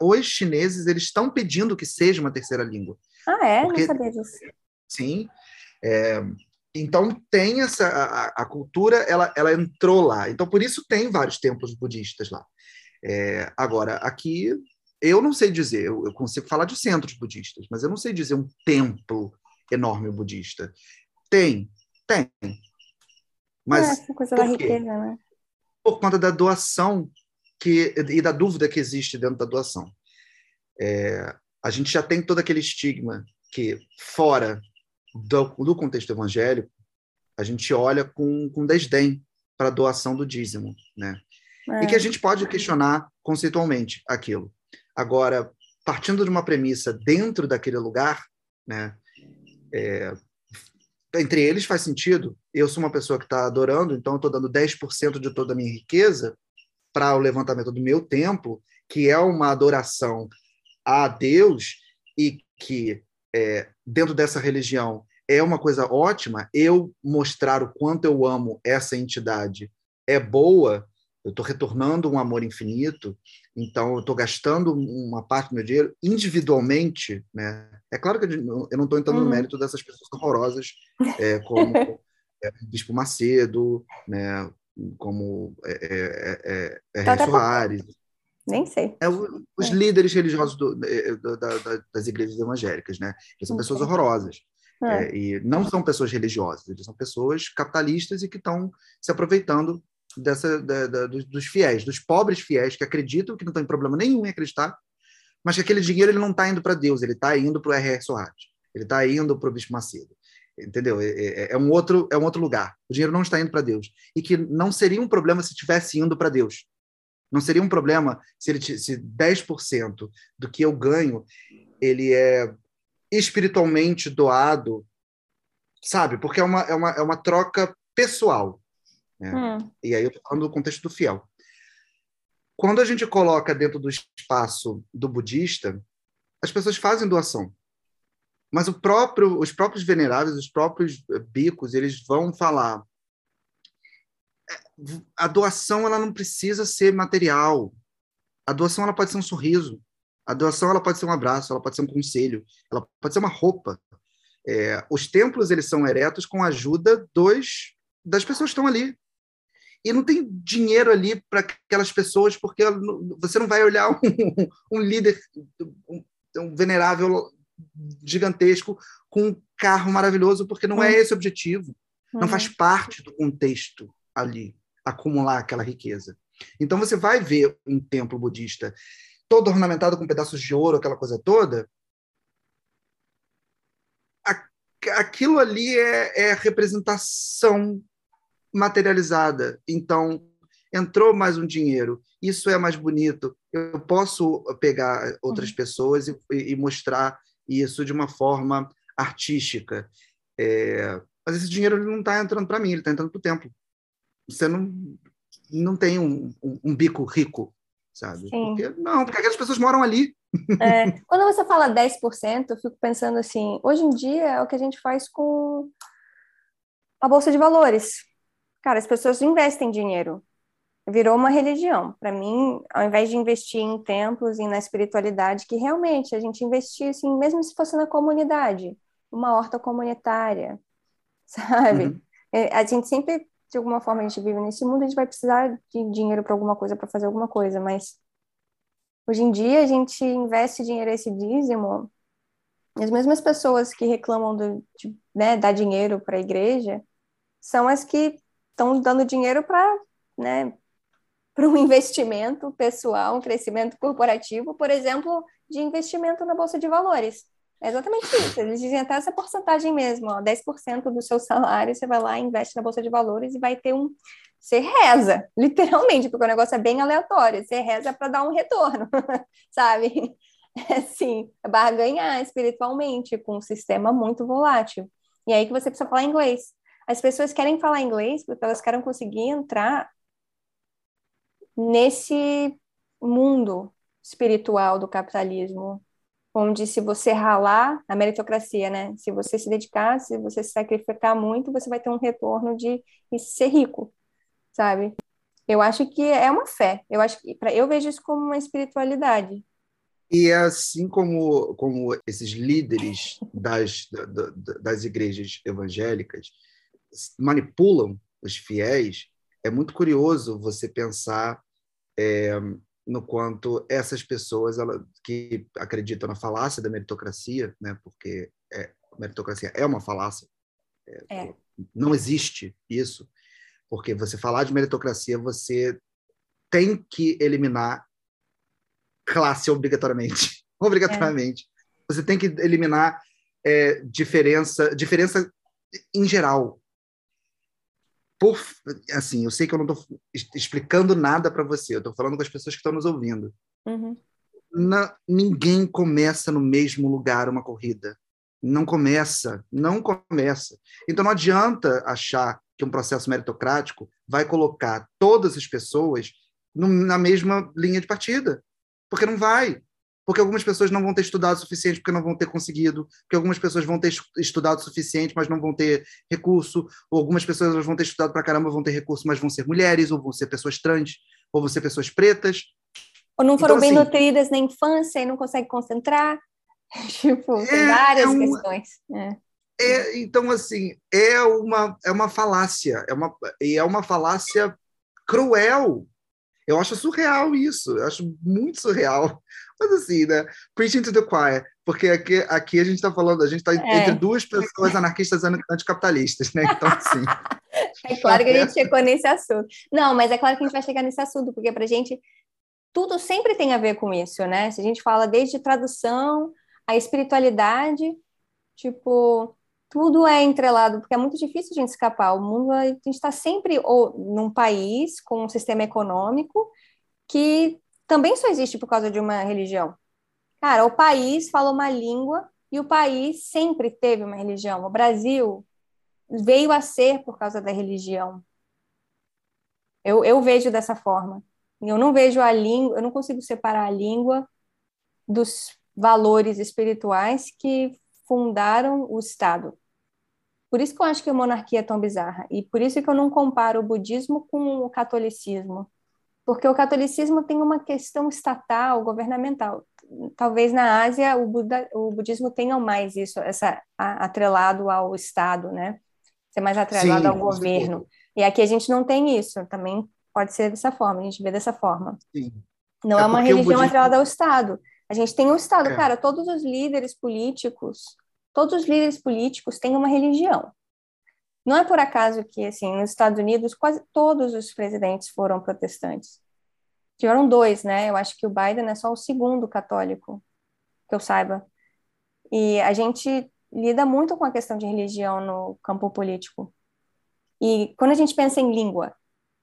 os chineses eles estão pedindo que seja uma terceira língua. Ah, é? Porque, não sabia disso. Sim. É, então tem essa a, a, cultura, ela, ela entrou lá. Então por isso tem vários templos budistas lá. É, agora aqui eu não sei dizer, eu, eu, consigo falar de centros budistas, mas eu não sei dizer um templo enorme budista. Tem, tem. Mas é, essa coisa da riqueza, né? Por conta da doação que, e da dúvida que existe dentro da doação. É, a gente já tem todo aquele estigma que, fora do, do contexto evangélico, a gente olha com, com desdém para a doação do dízimo, né? É. E que a gente pode questionar conceitualmente aquilo. Agora, partindo de uma premissa dentro daquele lugar, né? É, entre eles faz sentido. Eu sou uma pessoa que está adorando, então estou dando 10% de toda a minha riqueza para o levantamento do meu templo, que é uma adoração a Deus e que é, dentro dessa religião é uma coisa ótima. Eu mostrar o quanto eu amo essa entidade é boa. Eu estou retornando um amor infinito, então eu estou gastando uma parte do meu dinheiro individualmente, né? É claro que eu não estou entrando uhum. no mérito dessas pessoas horrorosas, é, como é, Bispo Macedo, né? como é, é, é, é tá Soares. Nem sei. É, os é. líderes religiosos do, do, da, das igrejas evangélicas, né? Eles são pessoas horrorosas. É. e não são pessoas religiosas, eles são pessoas capitalistas e que estão se aproveitando dessa, da, da, dos, dos, fiéis, dos pobres fiéis que acreditam que não tem problema nenhum em acreditar, mas que aquele dinheiro ele não está indo para Deus, ele está indo para o R.R. Soares, ele está indo para o Bispo Macedo, entendeu? É, é, é, um outro é um outro lugar. O dinheiro não está indo para Deus e que não seria um problema se estivesse indo para Deus. Não seria um problema se ele se 10% do que eu ganho ele é espiritualmente doado, sabe? Porque é uma é uma, é uma troca pessoal. Né? Hum. E aí eu estou falando do contexto do fiel. Quando a gente coloca dentro do espaço do budista, as pessoas fazem doação. Mas o próprio, os próprios veneráveis, os próprios eh, bicos, eles vão falar é, a doação ela não precisa ser material. A doação ela pode ser um sorriso. A doação ela pode ser um abraço, ela pode ser um conselho, ela pode ser uma roupa. É, os templos eles são eretos com a ajuda dos das pessoas que estão ali. E não tem dinheiro ali para aquelas pessoas, porque você não vai olhar um, um líder, um, um venerável gigantesco com um carro maravilhoso, porque não é esse o objetivo. Não faz uhum. parte do contexto ali acumular aquela riqueza. Então você vai ver um templo budista todo ornamentado com pedaços de ouro, aquela coisa toda. Aquilo ali é, é representação materializada. Então entrou mais um dinheiro, isso é mais bonito. Eu posso pegar outras uhum. pessoas e, e mostrar isso de uma forma artística. É, mas esse dinheiro não está entrando para mim, ele está entrando para o templo. Você não, não tem um, um, um bico rico, sabe? Porque, não, porque aquelas pessoas moram ali. É, quando você fala 10%, eu fico pensando assim, hoje em dia é o que a gente faz com a Bolsa de Valores. Cara, as pessoas investem dinheiro virou uma religião. Para mim, ao invés de investir em templos e na espiritualidade, que realmente a gente investisse, assim, mesmo se fosse na comunidade, uma horta comunitária, sabe? Uhum. É, a gente sempre, de alguma forma, a gente vive nesse mundo, a gente vai precisar de dinheiro para alguma coisa, para fazer alguma coisa, mas hoje em dia a gente investe dinheiro esse dízimo, as mesmas pessoas que reclamam do, de, né, dar dinheiro para a igreja são as que estão dando dinheiro para né, para um investimento pessoal, um crescimento corporativo, por exemplo, de investimento na Bolsa de Valores. É exatamente isso. Eles dizem até essa porcentagem mesmo, ó, 10% do seu salário você vai lá, investe na Bolsa de Valores e vai ter um. Você reza, literalmente, porque o negócio é bem aleatório. Você reza para dar um retorno, sabe? É assim, é barganhar espiritualmente com um sistema muito volátil. E aí que você precisa falar inglês. As pessoas querem falar inglês porque elas querem conseguir entrar nesse mundo espiritual do capitalismo, onde se você ralar, a meritocracia, né? Se você se dedicar, se você se sacrificar muito, você vai ter um retorno de, ser rico, sabe? Eu acho que é uma fé. Eu acho que eu vejo isso como uma espiritualidade. E é assim como, como esses líderes das, das igrejas evangélicas manipulam os fiéis, é muito curioso você pensar é, no quanto essas pessoas ela, que acreditam na falácia da meritocracia, né, porque é, a meritocracia é uma falácia, é, é. não existe isso, porque você falar de meritocracia, você tem que eliminar classe obrigatoriamente. obrigatoriamente. Você tem que eliminar é, diferença, diferença em geral por assim, eu sei que eu não estou explicando nada para você, eu estou falando com as pessoas que estão nos ouvindo. Uhum. Na, ninguém começa no mesmo lugar uma corrida. Não começa, não começa. Então não adianta achar que um processo meritocrático vai colocar todas as pessoas no, na mesma linha de partida, porque não vai porque algumas pessoas não vão ter estudado o suficiente porque não vão ter conseguido, porque algumas pessoas vão ter estudado o suficiente, mas não vão ter recurso, ou algumas pessoas vão ter estudado para caramba, vão ter recurso, mas vão ser mulheres, ou vão ser pessoas trans, ou vão ser pessoas pretas. Ou não foram então, bem assim, nutridas na infância e não conseguem concentrar. tipo, é, tem várias é uma, questões. É. É, então, assim, é uma, é uma falácia, é uma, e é uma falácia cruel. Eu acho surreal isso, eu acho muito surreal. Mas assim, né? Preaching to the choir. Porque aqui, aqui a gente está falando, a gente está é. entre duas pessoas anarquistas anticapitalistas, né? Então, assim. é claro que a gente chegou nesse assunto. Não, mas é claro que a gente vai chegar nesse assunto, porque para a gente tudo sempre tem a ver com isso, né? Se a gente fala desde tradução, a espiritualidade, tipo, tudo é entrelado, porque é muito difícil a gente escapar. O mundo, a gente está sempre ou num país com um sistema econômico que também só existe por causa de uma religião. Cara, o país fala uma língua e o país sempre teve uma religião. O Brasil veio a ser por causa da religião. Eu, eu vejo dessa forma. Eu não vejo a língua, eu não consigo separar a língua dos valores espirituais que fundaram o Estado. Por isso que eu acho que a monarquia é tão bizarra. E por isso que eu não comparo o budismo com o catolicismo porque o catolicismo tem uma questão estatal, governamental. Talvez na Ásia o, Buda, o budismo tenha mais isso, essa a, atrelado ao Estado, né? Ser mais atrelado Sim, ao governo. E aqui a gente não tem isso, também pode ser dessa forma, a gente vê dessa forma. Sim. Não é, é uma religião budismo... atrelada ao Estado. A gente tem o Estado, é. cara, todos os líderes políticos, todos os líderes políticos têm uma religião. Não é por acaso que, assim, nos Estados Unidos, quase todos os presidentes foram protestantes. Tiveram dois, né? Eu acho que o Biden é só o segundo católico, que eu saiba. E a gente lida muito com a questão de religião no campo político. E quando a gente pensa em língua,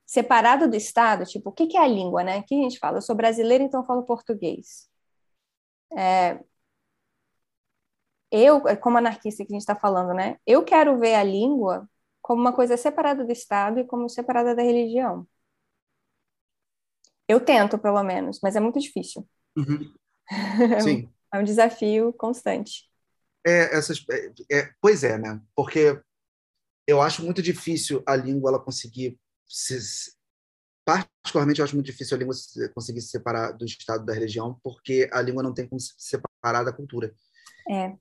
separado do Estado, tipo, o que é a língua, né? O que a gente fala? Eu sou brasileira, então eu falo português. É, eu, como anarquista que a gente está falando, né? Eu quero ver a língua como uma coisa separada do Estado e como separada da religião. Eu tento, pelo menos, mas é muito difícil. Uhum. Sim. é um desafio constante. É, essas, é, é, pois é, né? Porque eu acho muito difícil a língua ela conseguir se, particularmente eu acho muito difícil a língua conseguir se separar do estado da religião porque a língua não tem como se separar da cultura é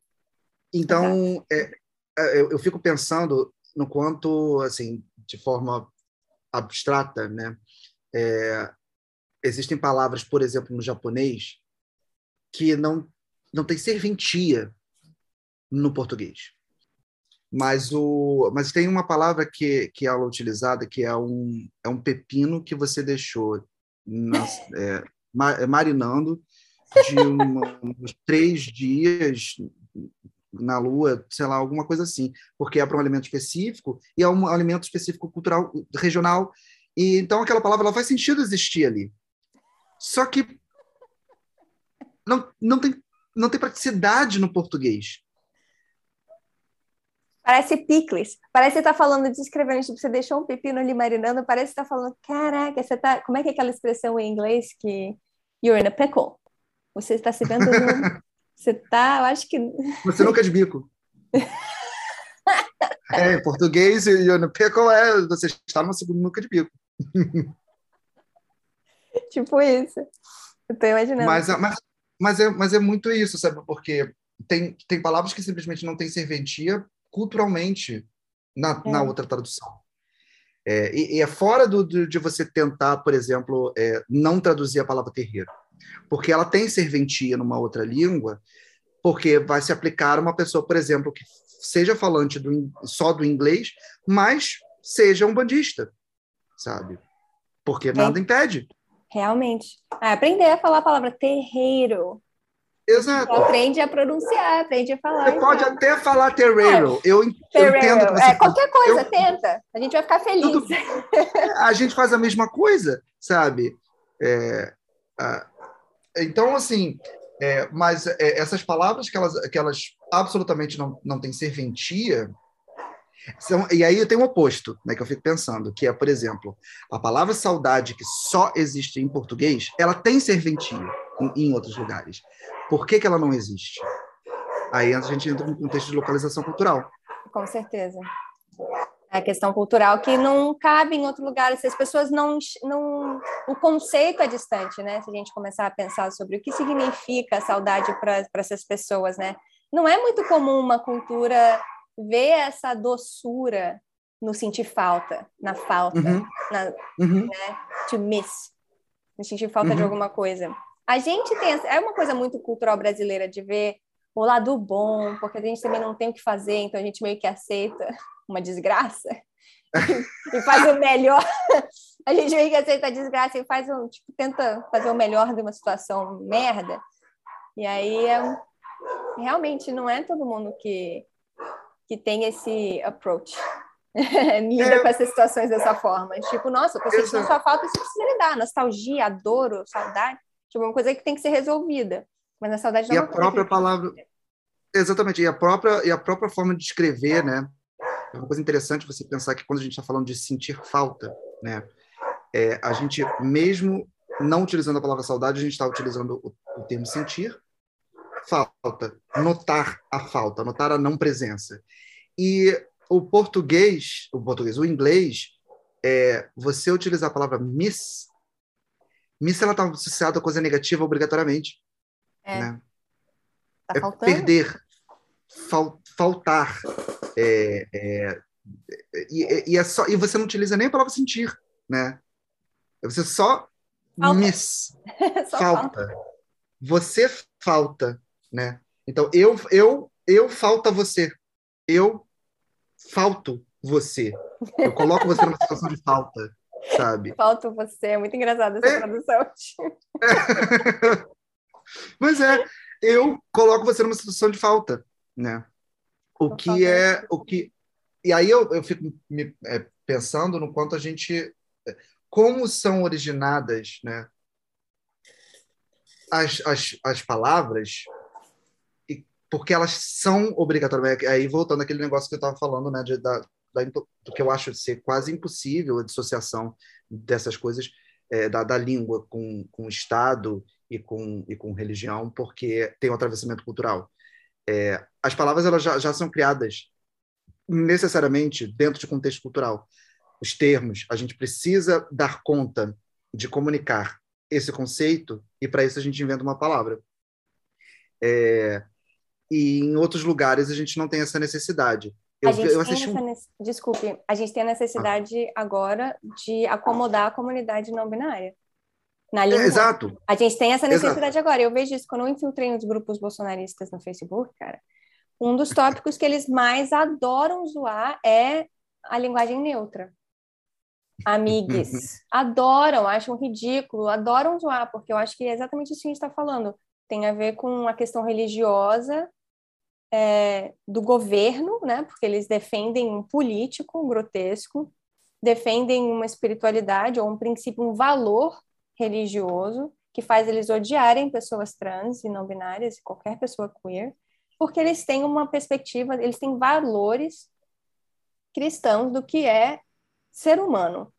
então é, é, eu, eu, fico pensando no quanto, assim, de forma abstrata, né? É, existem palavras, por exemplo, no japonês, que não não tem serventia no português. Mas, o, mas tem uma palavra que, que ela é utilizada que é um, é um pepino que você deixou nas, é, marinando de uma, uns três dias na lua, sei lá, alguma coisa assim, porque é para um alimento específico e é um alimento específico cultural regional e então aquela palavra ela faz sentido existir ali. Só que não, não tem não tem praticidade no português. Parece picles. Parece que você tá falando, descrevendo, tipo, você deixou um pepino ali marinando, parece que tá falando, caraca, você tá. Como é que é aquela expressão em inglês que you're in a pickle? Você está se vendo. Você tá, eu acho que. Você nunca é de bico. é, em português, you're in pickle é você está no segundo nunca de bico. tipo isso. Eu tô imaginando. Mas, mas, mas, é, mas é muito isso, sabe? Porque tem, tem palavras que simplesmente não têm serventia culturalmente na, é. na outra tradução. É, e, e, é fora do, do, de você tentar, por exemplo, é, não traduzir a palavra terreiro, porque ela tem serventia numa outra língua, porque vai se aplicar a uma pessoa, por exemplo, que seja falante do, só do inglês, mas seja um bandista, sabe? Porque nada impede. Realmente. Ah, aprender a falar a palavra terreiro Exato. Aprende a pronunciar, aprende a falar. Você então. pode até falar terreiro. É. Eu, eu entendo você é, Qualquer coisa, eu... tenta. A gente vai ficar feliz. Tudo... A gente faz a mesma coisa, sabe? É, então, assim, é, mas é, essas palavras que elas, que elas absolutamente não, não têm serventia, são, e aí tem o oposto, né, que eu fico pensando, que é, por exemplo, a palavra saudade, que só existe em português, ela tem serventia em, em outros lugares. Por que, que ela não existe? Aí a gente entra no contexto de localização cultural. Com certeza. É a questão cultural que não cabe em outro lugar. Se as pessoas não, não. O conceito é distante, né? Se a gente começar a pensar sobre o que significa saudade para essas pessoas, né? Não é muito comum uma cultura ver essa doçura no sentir falta, na falta, uhum. na, uhum. Né? to miss, no sentir falta uhum. de alguma coisa. A gente tem. É uma coisa muito cultural brasileira de ver o lado bom, porque a gente também não tem o que fazer, então a gente meio que aceita uma desgraça e faz o melhor. A gente meio que aceita a desgraça e faz um, tipo, tenta fazer o melhor de uma situação merda. E aí é, realmente não é todo mundo que, que tem esse approach. Lida é. com essas situações dessa forma. Tipo, nossa, eu tô sentindo sua falta, você precisa lidar. Nostalgia, adoro, saudade. Tipo, uma coisa que tem que ser resolvida. Mas a saudade não e é a própria palavra exatamente e a própria e a própria forma de escrever né? É uma coisa interessante você pensar que quando a gente está falando de sentir falta né? É, a gente mesmo não utilizando a palavra saudade a gente está utilizando o, o, termo sentir falta notar a falta notar a não presença. E o português o português o inglês é você utilizar a palavra miss Miss ela está associada a coisa negativa obrigatoriamente. É. Né? Tá é faltando. perder, fal, faltar. É, é, e, e, é só, e você não utiliza nem a palavra sentir, né? Você só falta. miss, só falta. falta. Você falta, né? Então, eu, eu, eu falta você. Eu falto você. Eu coloco você numa situação de falta sabe? Falta você, é muito engraçado essa é. tradução. É. Mas é, eu coloco você numa situação de falta, né? O que é, o que... E aí eu, eu fico me, é, pensando no quanto a gente... Como são originadas, né? As, as, as palavras porque elas são obrigatórias. Aí voltando àquele negócio que eu estava falando, né, de, da, da, do que eu acho ser quase impossível a dissociação dessas coisas é, da, da língua com, com o Estado e com, e com religião, porque tem um atravessamento cultural. É, as palavras elas já, já são criadas necessariamente dentro de contexto cultural. Os termos, a gente precisa dar conta de comunicar esse conceito e para isso a gente inventa uma palavra. É, e em outros lugares a gente não tem essa necessidade. Eu, a gente eu assisti tem um... Desculpe, a gente tem a necessidade ah. agora de acomodar a comunidade não binária. Na língua. É, exato. A gente tem essa necessidade exato. agora. Eu vejo isso quando eu infiltrei nos grupos bolsonaristas no Facebook, cara. Um dos tópicos que eles mais adoram zoar é a linguagem neutra. Amigues. adoram, acham ridículo, adoram zoar, porque eu acho que é exatamente isso que a gente está falando. Tem a ver com a questão religiosa é, do governo, né? Porque eles defendem um político grotesco, defendem uma espiritualidade ou um princípio, um valor religioso que faz eles odiarem pessoas trans e não binárias e qualquer pessoa queer, porque eles têm uma perspectiva, eles têm valores cristãos do que é ser humano,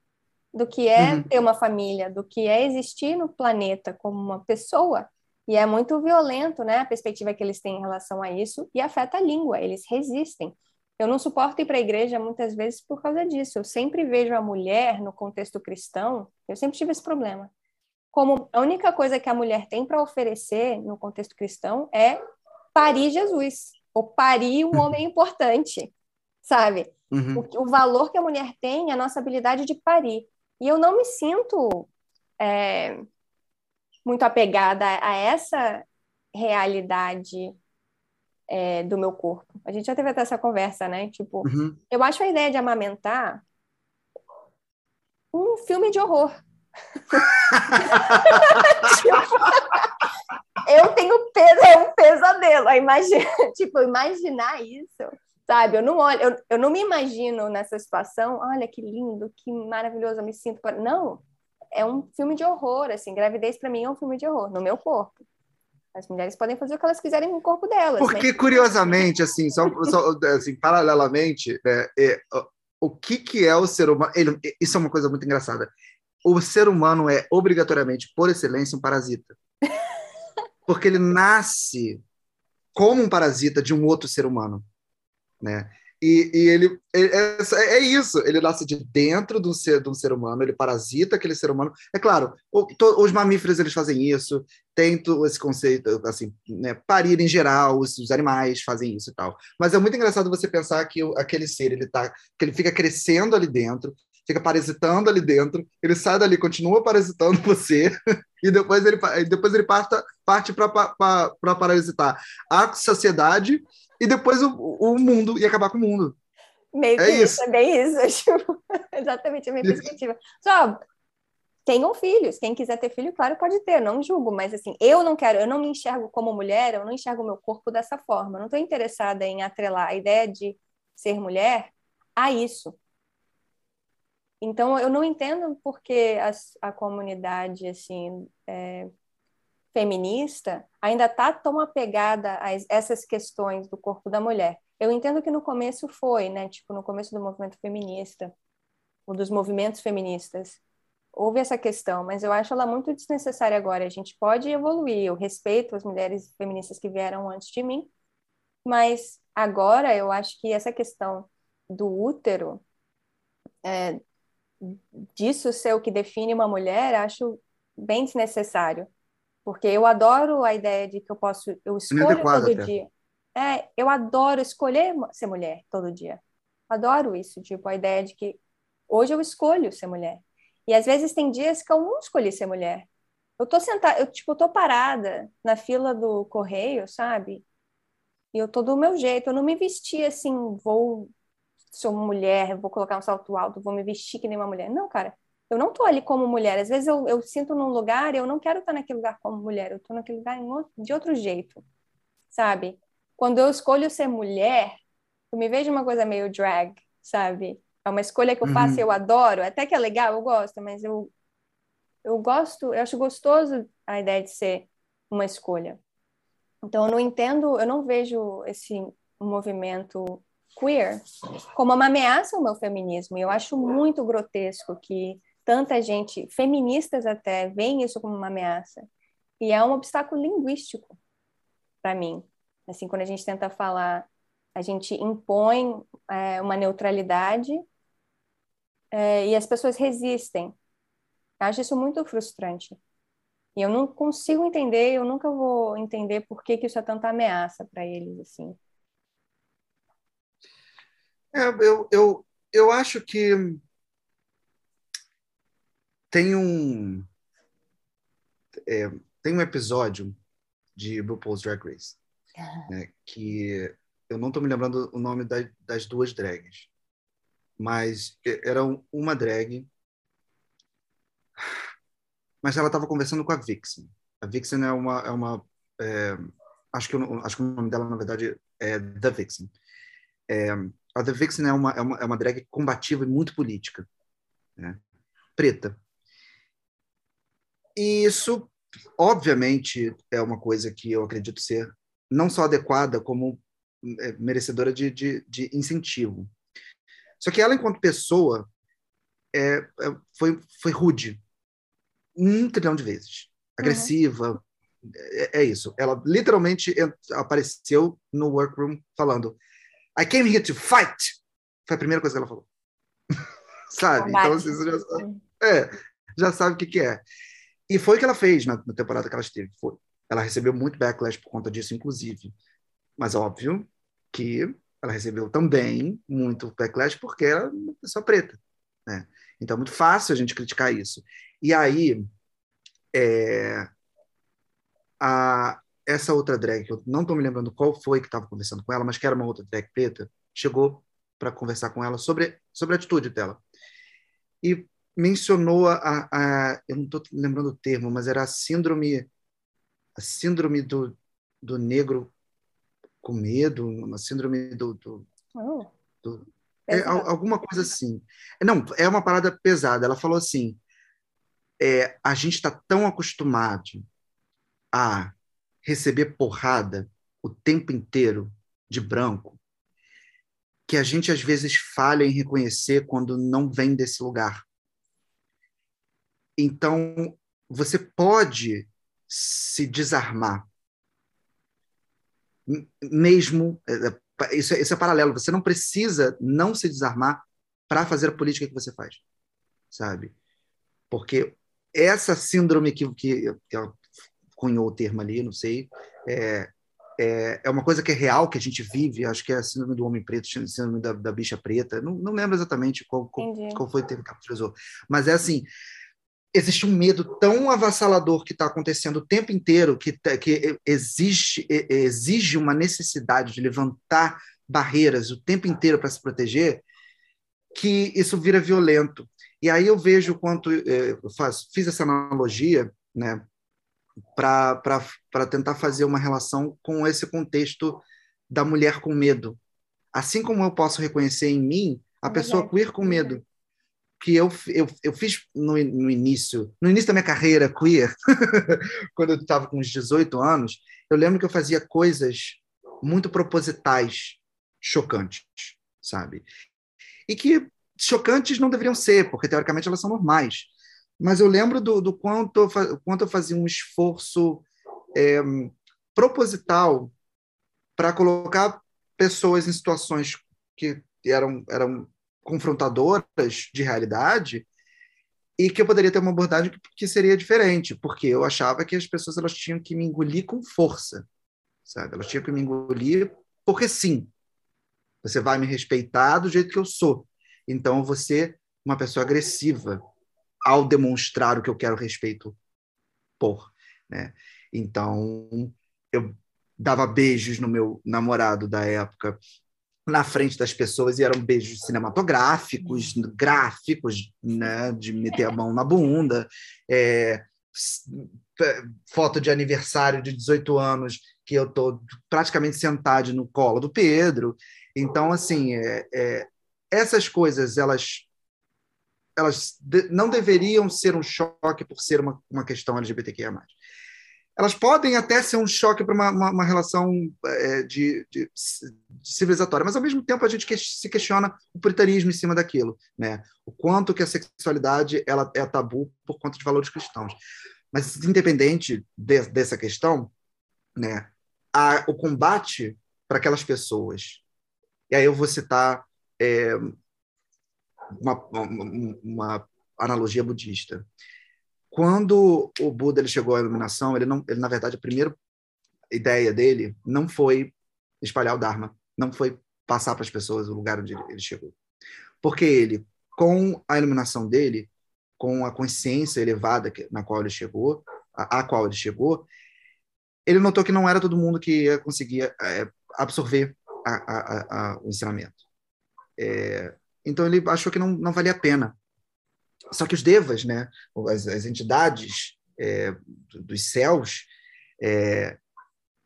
do que é uhum. ter uma família, do que é existir no planeta como uma pessoa. E é muito violento, né, a perspectiva que eles têm em relação a isso e afeta a língua, eles resistem. Eu não suporto ir para a igreja muitas vezes por causa disso. Eu sempre vejo a mulher no contexto cristão, eu sempre tive esse problema. Como a única coisa que a mulher tem para oferecer no contexto cristão é parir Jesus, ou parir um homem importante, sabe? Uhum. O, o, valor que a mulher tem é a nossa habilidade de parir. E eu não me sinto é, muito apegada a essa realidade é, do meu corpo. A gente já teve até essa conversa, né? Tipo, uhum. eu acho a ideia de amamentar um filme de horror. Tipo, eu tenho peso, é um pesadelo. Imagina, tipo, imaginar isso, sabe? Eu não olho, eu, eu não me imagino nessa situação. Olha que lindo, que maravilhoso, eu me sinto. Não, é um filme de horror, assim. Gravidez para mim é um filme de horror no meu corpo. As mulheres podem fazer o que elas quiserem no corpo delas. Porque, mas... curiosamente, assim, só, só assim, paralelamente, né, é, o que, que é o ser humano? Ele, isso é uma coisa muito engraçada. O ser humano é obrigatoriamente, por excelência, um parasita. Porque ele nasce como um parasita de um outro ser humano, né? E, e ele, é, é, isso, ele nasce de dentro de um, ser, de um ser humano, ele parasita aquele ser humano. É claro, o, to, os mamíferos eles fazem isso, tem esse conceito, assim, né, parir em geral, os, os, animais fazem isso e tal. Mas é muito engraçado você pensar que o, aquele ser, ele tá, que ele fica crescendo ali dentro, fica parasitando ali dentro, ele sai dali, continua parasitando você, e depois ele, depois ele parte, parte para parasitar a sociedade e depois o, o mundo ia acabar com o mundo. Meio é que isso, isso é bem isso. Tipo, exatamente a minha perspectiva. Só tenham filhos. Quem quiser ter filho, claro, pode ter, não julgo, mas assim, eu não quero, eu não me enxergo como mulher, eu não enxergo meu corpo dessa forma. Eu não estou interessada em atrelar a ideia de ser mulher a isso. Então, eu não entendo porque a, a comunidade, assim, é, feminista ainda está tão apegada a essas questões do corpo da mulher. Eu entendo que no começo foi, né? Tipo, no começo do movimento feminista, ou dos movimentos feministas, houve essa questão, mas eu acho ela muito desnecessária agora. A gente pode evoluir. Eu respeito as mulheres feministas que vieram antes de mim, mas agora eu acho que essa questão do útero, é, disso ser o que define uma mulher, acho bem desnecessário. Porque eu adoro a ideia de que eu posso, eu escolho todo até. dia. É, eu adoro escolher ser mulher todo dia. Adoro isso, tipo, a ideia de que hoje eu escolho ser mulher. E às vezes tem dias que eu não escolhi ser mulher. Eu tô sentada, eu tipo, eu tô parada na fila do correio, sabe? E eu tô do meu jeito, eu não me vesti assim, vou sou mulher, vou colocar um salto alto, vou me vestir que nem uma mulher. Não, cara, eu não estou ali como mulher. Às vezes eu, eu sinto num lugar e eu não quero estar naquele lugar como mulher, eu estou naquele lugar de outro jeito, sabe? Quando eu escolho ser mulher, eu me vejo uma coisa meio drag, sabe? É uma escolha que eu faço e uhum. eu adoro, até que é legal, eu gosto, mas eu, eu gosto, eu acho gostoso a ideia de ser uma escolha. Então, eu não entendo, eu não vejo esse movimento queer como uma ameaça ao meu feminismo. Eu acho muito grotesco que tanta gente, feministas até, veem isso como uma ameaça. E é um obstáculo linguístico para mim. Assim, quando a gente tenta falar, a gente impõe é, uma neutralidade é, e as pessoas resistem. Eu acho isso muito frustrante. E eu não consigo entender, eu nunca vou entender por que, que isso é tanta ameaça para eles, assim. É, eu, eu, eu acho que tem um é, tem um episódio de RuPaul's Drag Race né, que eu não estou me lembrando o nome das, das duas drags, mas era uma drag, mas ela estava conversando com a Vixen. A Vixen é uma, é uma é, acho que eu, acho que o nome dela na verdade é The Vixen. É, a The Vixen é uma, é uma, é uma drag combativa e muito política, né? preta. E isso, obviamente, é uma coisa que eu acredito ser não só adequada, como é, merecedora de, de, de incentivo. Só que ela, enquanto pessoa, é, é, foi, foi rude um trilhão de vezes. Agressiva. Uhum. É, é, isso. Ela literalmente apareceu no workroom falando I came here to fight. Foi a primeira coisa que ela falou. sabe? Então, assim, você já sabe, é, já sabe o que, que é. E foi o que ela fez na, na temporada que ela esteve. Foi. Ela recebeu muito backlash por conta disso, inclusive. Mas óbvio que ela recebeu também muito backlash porque era uma pessoa preta. Né? Então é muito fácil a gente criticar isso. E aí, é, a, essa outra drag, que eu não estou me lembrando qual foi que estava conversando com ela, mas que era uma outra drag preta, chegou para conversar com ela sobre, sobre a atitude dela. E mencionou a, a eu não estou lembrando o termo, mas era a síndrome a síndrome do, do negro com medo, uma síndrome do, do, oh, do é, alguma coisa assim. Não, é uma parada pesada. Ela falou assim: é, a gente está tão acostumado a receber porrada o tempo inteiro de branco que a gente às vezes falha em reconhecer quando não vem desse lugar. Então, você pode se desarmar. Mesmo. É, é, isso é, isso é paralelo. Você não precisa não se desarmar para fazer a política que você faz. Sabe? Porque essa síndrome que, que, que cunhou o termo ali, não sei, é, é, é, uma coisa que é real, que a gente vive, acho que é a síndrome do homem preto, síndrome da, da bicha preta, não, não lembro exatamente qual, qual, qual, foi o termo que ela utilizou, mas é assim, existe um medo tão avassalador que está acontecendo o tempo inteiro, que, que exige, exige uma necessidade de levantar barreiras o tempo inteiro para se proteger, que isso vira violento. E aí eu vejo quanto é, eu faço, fiz essa analogia, né, para tentar fazer uma relação com esse contexto da mulher com medo. Assim como eu posso reconhecer em mim a pessoa queer com medo, que eu, eu, eu fiz no, no início, no início da minha carreira queer, quando eu estava com uns 18 anos, eu lembro que eu fazia coisas muito propositais, chocantes, sabe? E que chocantes não deveriam ser, porque teoricamente elas são normais. Mas eu lembro do, do quanto, eu, quanto eu fazia um esforço é, proposital para colocar pessoas em situações que eram, eram confrontadoras de realidade e que eu poderia ter uma abordagem que, que, seria diferente, porque eu achava que as pessoas elas tinham que me engolir com força, sabe? Elas tinham que me engolir porque sim. Você vai me respeitar do jeito que eu sou. Então você uma pessoa agressiva ao demonstrar o que eu quero respeito por, né? Então eu dava beijos no meu namorado da época na frente das pessoas e eram beijos cinematográficos, gráficos, né, de meter a mão na bunda, é, foto de aniversário de 18 anos que eu tô praticamente sentado no colo do Pedro. Então, assim, é, é, essas coisas elas elas de, não deveriam ser um choque por ser uma, uma questão LGBTQIA+ elas podem até ser um choque para uma, uma, uma, relação é, de, de, de, civilizatória, mas ao mesmo tempo a gente que, se questiona o puritanismo em cima daquilo, né? O quanto que a sexualidade ela é tabu por conta de valores cristãos. Mas independente de, dessa questão, né? A, o combate para aquelas pessoas. E aí eu vou citar é, uma, uma, analogia budista quando o Buda ele chegou à iluminação, ele não, ele na verdade a primeira ideia dele não foi espalhar o Dharma, não foi passar para as pessoas o lugar onde ele chegou, porque ele, com a iluminação dele, com a consciência elevada na qual ele chegou, a, a qual ele chegou, ele notou que não era todo mundo que ia conseguir é, absorver a, a, o ensinamento. É, então ele achou que não, não valia a pena. Só que os devas, né, as, as entidades é, dos céus, é,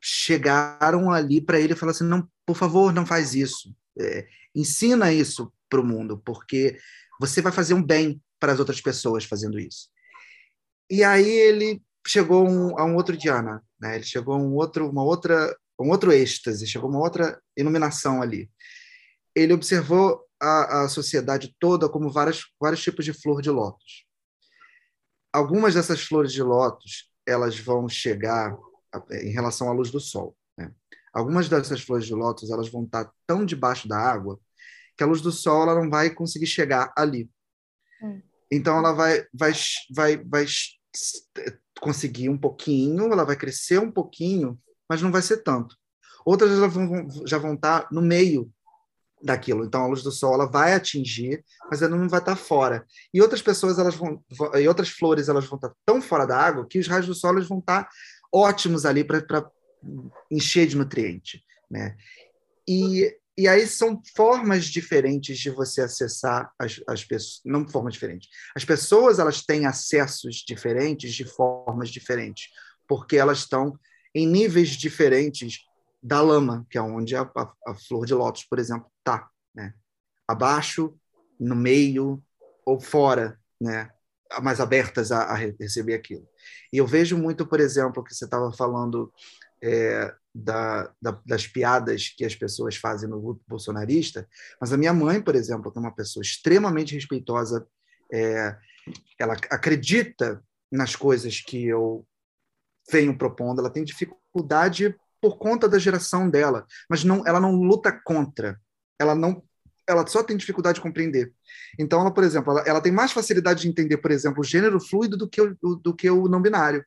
chegaram ali para ele e falaram assim: não, por favor, não faz isso. É, ensina isso para o mundo, porque você vai fazer um bem para as outras pessoas fazendo isso. E aí ele chegou um, a um outro Diana, né? Ele chegou a um outro, uma outra, um outro êxtase, chegou uma outra iluminação ali. Ele observou a, a sociedade toda como várias, vários tipos de flor de lótus. Algumas dessas flores de lótus elas vão chegar em relação à luz do sol. Né? Algumas dessas flores de lótus elas vão estar tão debaixo da água que a luz do sol ela não vai conseguir chegar ali. Hum. Então ela vai, vai, vai, vai conseguir um pouquinho, ela vai crescer um pouquinho, mas não vai ser tanto. Outras já vão, já vão estar no meio daquilo. Então a luz do sol ela vai atingir, mas ela não vai estar fora. E outras pessoas elas vão, e outras flores elas vão estar tão fora da água que os raios do sol eles vão estar ótimos ali para encher de nutriente, né? E e aí são formas diferentes de você acessar as, as pessoas, não formas diferentes. As pessoas elas têm acessos diferentes de formas diferentes, porque elas estão em níveis diferentes da lama, que é onde a, a, a flor de lótus, por exemplo, está, né? Abaixo, no meio ou fora, né? Mais abertas a, a receber aquilo. E eu vejo muito, por exemplo, que você estava falando é, da, da, das piadas que as pessoas fazem no grupo bolsonarista, mas a minha mãe, por exemplo, que é uma pessoa extremamente respeitosa, é, ela acredita nas coisas que eu venho propondo, ela tem dificuldade por conta da geração dela, mas não, ela não luta contra, ela não ela só tem dificuldade de compreender. Então, ela, por exemplo, ela, ela, tem mais facilidade de entender, por exemplo, o gênero fluido do que o, do que o não binário.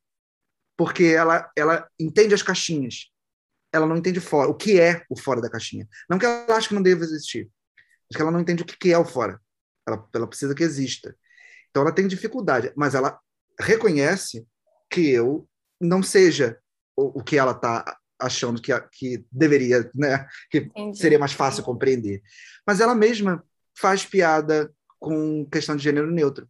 Porque ela, ela entende as caixinhas ela não entende fora, o que é o fora da caixinha. Não que ela ache que não deva existir, mas que ela não entende o que é o fora. Ela, ela precisa que exista. Então ela tem dificuldade, mas ela reconhece que eu não seja o, o que ela está achando que, que deveria, né? Que Entendi. seria mais fácil compreender. Mas ela mesma faz piada com questão de gênero neutro.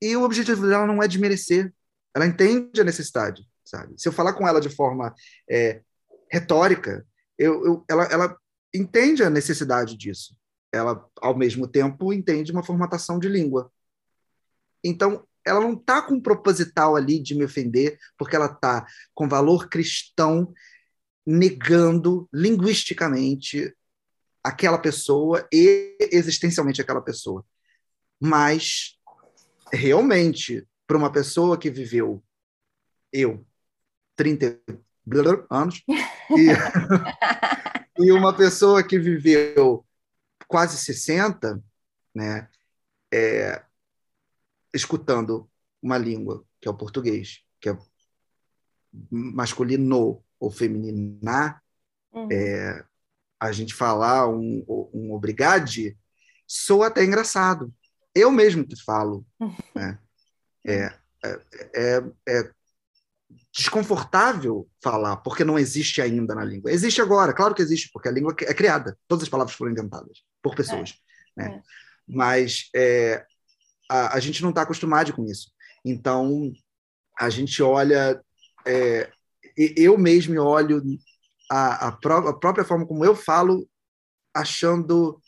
E o objetivo dela não é desmerecer. Ela entende a necessidade sabe? Se eu falar com ela de forma é, retórica, eu, eu, ela, ela entende a necessidade disso. Ela, ao mesmo tempo, entende uma formatação de língua. Então, ela não está com um proposital ali de me ofender, porque ela está com valor cristão negando linguisticamente aquela pessoa e existencialmente aquela pessoa. Mas, realmente, para uma pessoa que viveu, eu, 30 anos, e, e uma pessoa que viveu quase 60, né, é, escutando uma língua, que é o português, que é masculino ou feminina, uhum. é, a gente falar um, um obrigade, sou até engraçado. Eu mesmo que falo. Né? É, é, é, é desconfortável falar, porque não existe ainda na língua. Existe agora, claro que existe, porque a língua é criada, todas as palavras foram inventadas por pessoas. É, né? É. Mas é, a, a, gente não está acostumado com isso. Então, a gente olha, é, eu mesmo olho a, a, pró a, própria forma como eu falo, achando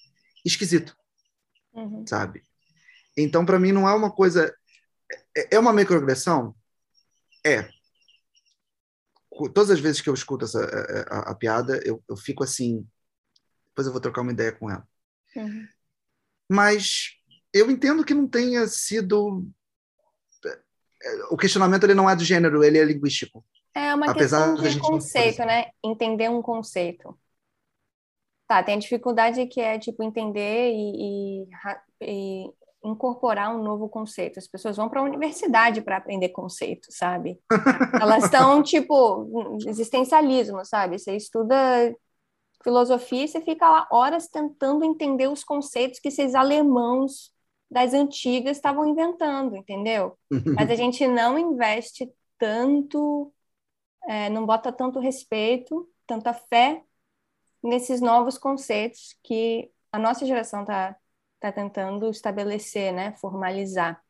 esquisito, uhum. sabe? Então, para mim, não é uma coisa. É, é uma microagressão? É, todas as vezes que eu escuto essa, a, é, é, a, a piada, eu, eu, fico assim. Depois eu vou trocar uma ideia com ela. Uhum. Mas eu entendo que não tenha sido. É, o questionamento ele não é do gênero, ele é linguístico. É uma Apesar questão de conceito, né? Entender um conceito. Tá, tem a dificuldade que é, tipo, entender e, e, e incorporar um novo conceito. As pessoas vão para a universidade para aprender conceito, sabe? Elas estão, tipo, existencialismo, sabe? Você estuda filosofia e você fica lá horas tentando entender os conceitos que esses alemãos das antigas estavam inventando, entendeu? Mas a gente não investe tanto, é, não bota tanto respeito, tanta fé nesses novos conceitos que a nossa geração está tá tentando estabelecer, né, formalizar.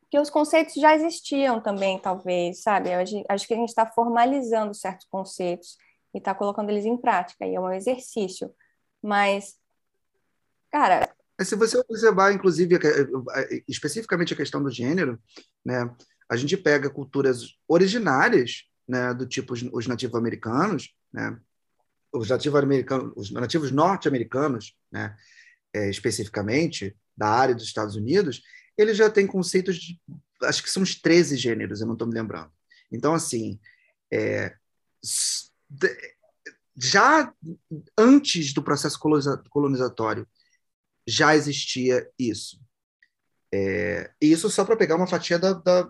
Porque os conceitos já existiam também, talvez, sabe? Acho que a gente está formalizando certos conceitos e está colocando eles em prática, e é um exercício. Mas, cara. Se você observar, inclusive, especificamente a questão do gênero, né, a gente pega culturas originárias, né, do tipo os, os nativos-americanos, né, os nativos americanos, os nativos norte-americanos, né, é, especificamente da área dos Estados Unidos, eles já têm conceitos de, acho que são uns 13 gêneros, eu não estou me lembrando. Então, assim, é, já antes do processo colonizatório, já existia isso. É, isso só para pegar uma fatia da, da,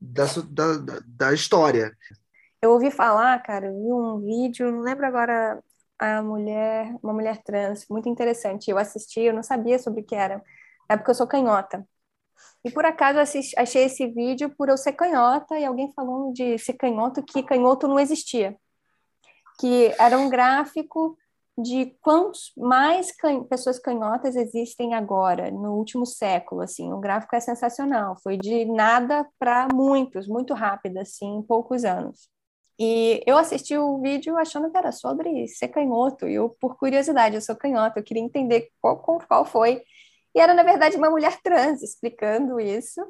da, da, da história. Eu ouvi falar, cara, vi um vídeo, não lembro agora a mulher, uma mulher trans, muito interessante. Eu assisti, eu não sabia sobre o que era. É porque eu sou canhota. E por acaso assisti, achei esse vídeo por eu ser canhota e alguém falando de ser canhoto que canhoto não existia. Que era um gráfico de quantos mais can pessoas canhotas existem agora, no último século, assim, o gráfico é sensacional, foi de nada para muitos, muito rápido, assim, em poucos anos. E eu assisti o vídeo achando que era sobre ser canhoto, e eu, por curiosidade, eu sou canhota, eu queria entender qual, qual foi, e era, na verdade, uma mulher trans explicando isso,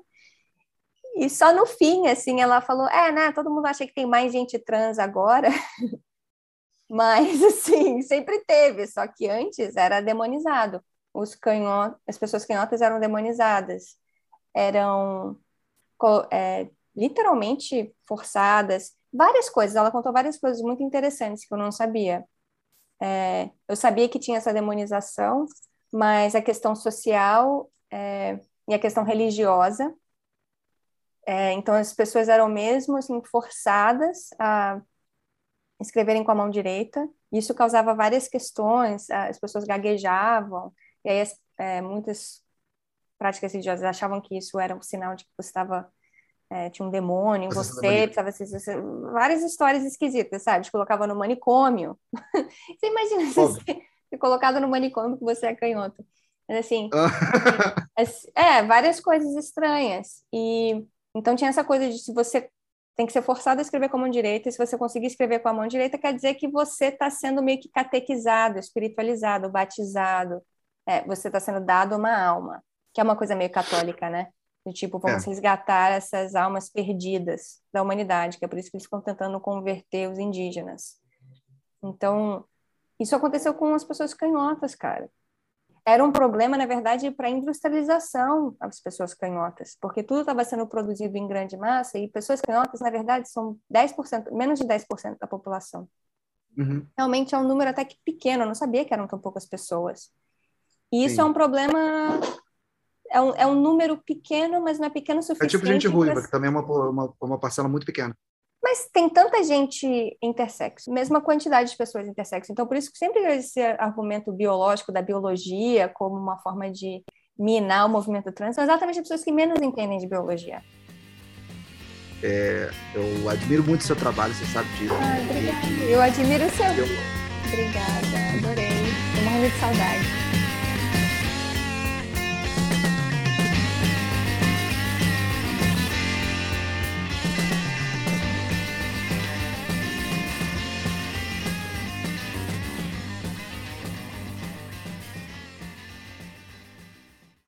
e só no fim, assim, ela falou, é, né, todo mundo acha que tem mais gente trans agora, Mas, assim, sempre teve, só que antes era demonizado. Os canhotos, as pessoas canhotas eram demonizadas, eram é, literalmente forçadas, várias coisas. Ela contou várias coisas muito interessantes que eu não sabia. É, eu sabia que tinha essa demonização, mas a questão social é, e a questão religiosa. É, então, as pessoas eram mesmo assim, forçadas a escreverem com a mão direita. Isso causava várias questões, as pessoas gaguejavam, e aí é, muitas práticas religiosas achavam que isso era um sinal de que você estava é, tinha um demônio em você, precisava ser, várias histórias esquisitas, sabe? Te colocava no manicômio. você imagina você ser colocado no manicômio que você é canhoto. Mas assim, é, várias coisas estranhas. E então tinha essa coisa de se você tem que ser forçado a escrever com a mão direita, e se você conseguir escrever com a mão direita, quer dizer que você está sendo meio que catequizado, espiritualizado, batizado, é, você está sendo dado uma alma, que é uma coisa meio católica, né? De tipo, vamos é. resgatar essas almas perdidas da humanidade, que é por isso que eles estão tentando converter os indígenas. Então, isso aconteceu com as pessoas canhotas, cara era um problema, na verdade, para a industrialização das pessoas canhotas, porque tudo estava sendo produzido em grande massa e pessoas canhotas, na verdade, são 10%, menos de 10% da população. Uhum. Realmente é um número até que pequeno, eu não sabia que eram tão poucas pessoas. E isso Sim. é um problema é um, é um número pequeno, mas não é pequeno o suficiente. É tipo gente ruiva, pra... que também é uma, uma, uma parcela muito pequena. Mas tem tanta gente intersexo, mesma quantidade de pessoas intersexo. Então, por isso que sempre esse argumento biológico da biologia como uma forma de minar o movimento trans são exatamente as pessoas que menos entendem de biologia. É, eu admiro muito o seu trabalho, você sabe disso. Ah, obrigada. Eu admiro o seu. Eu... Obrigada, adorei. Tô morrendo de saudade.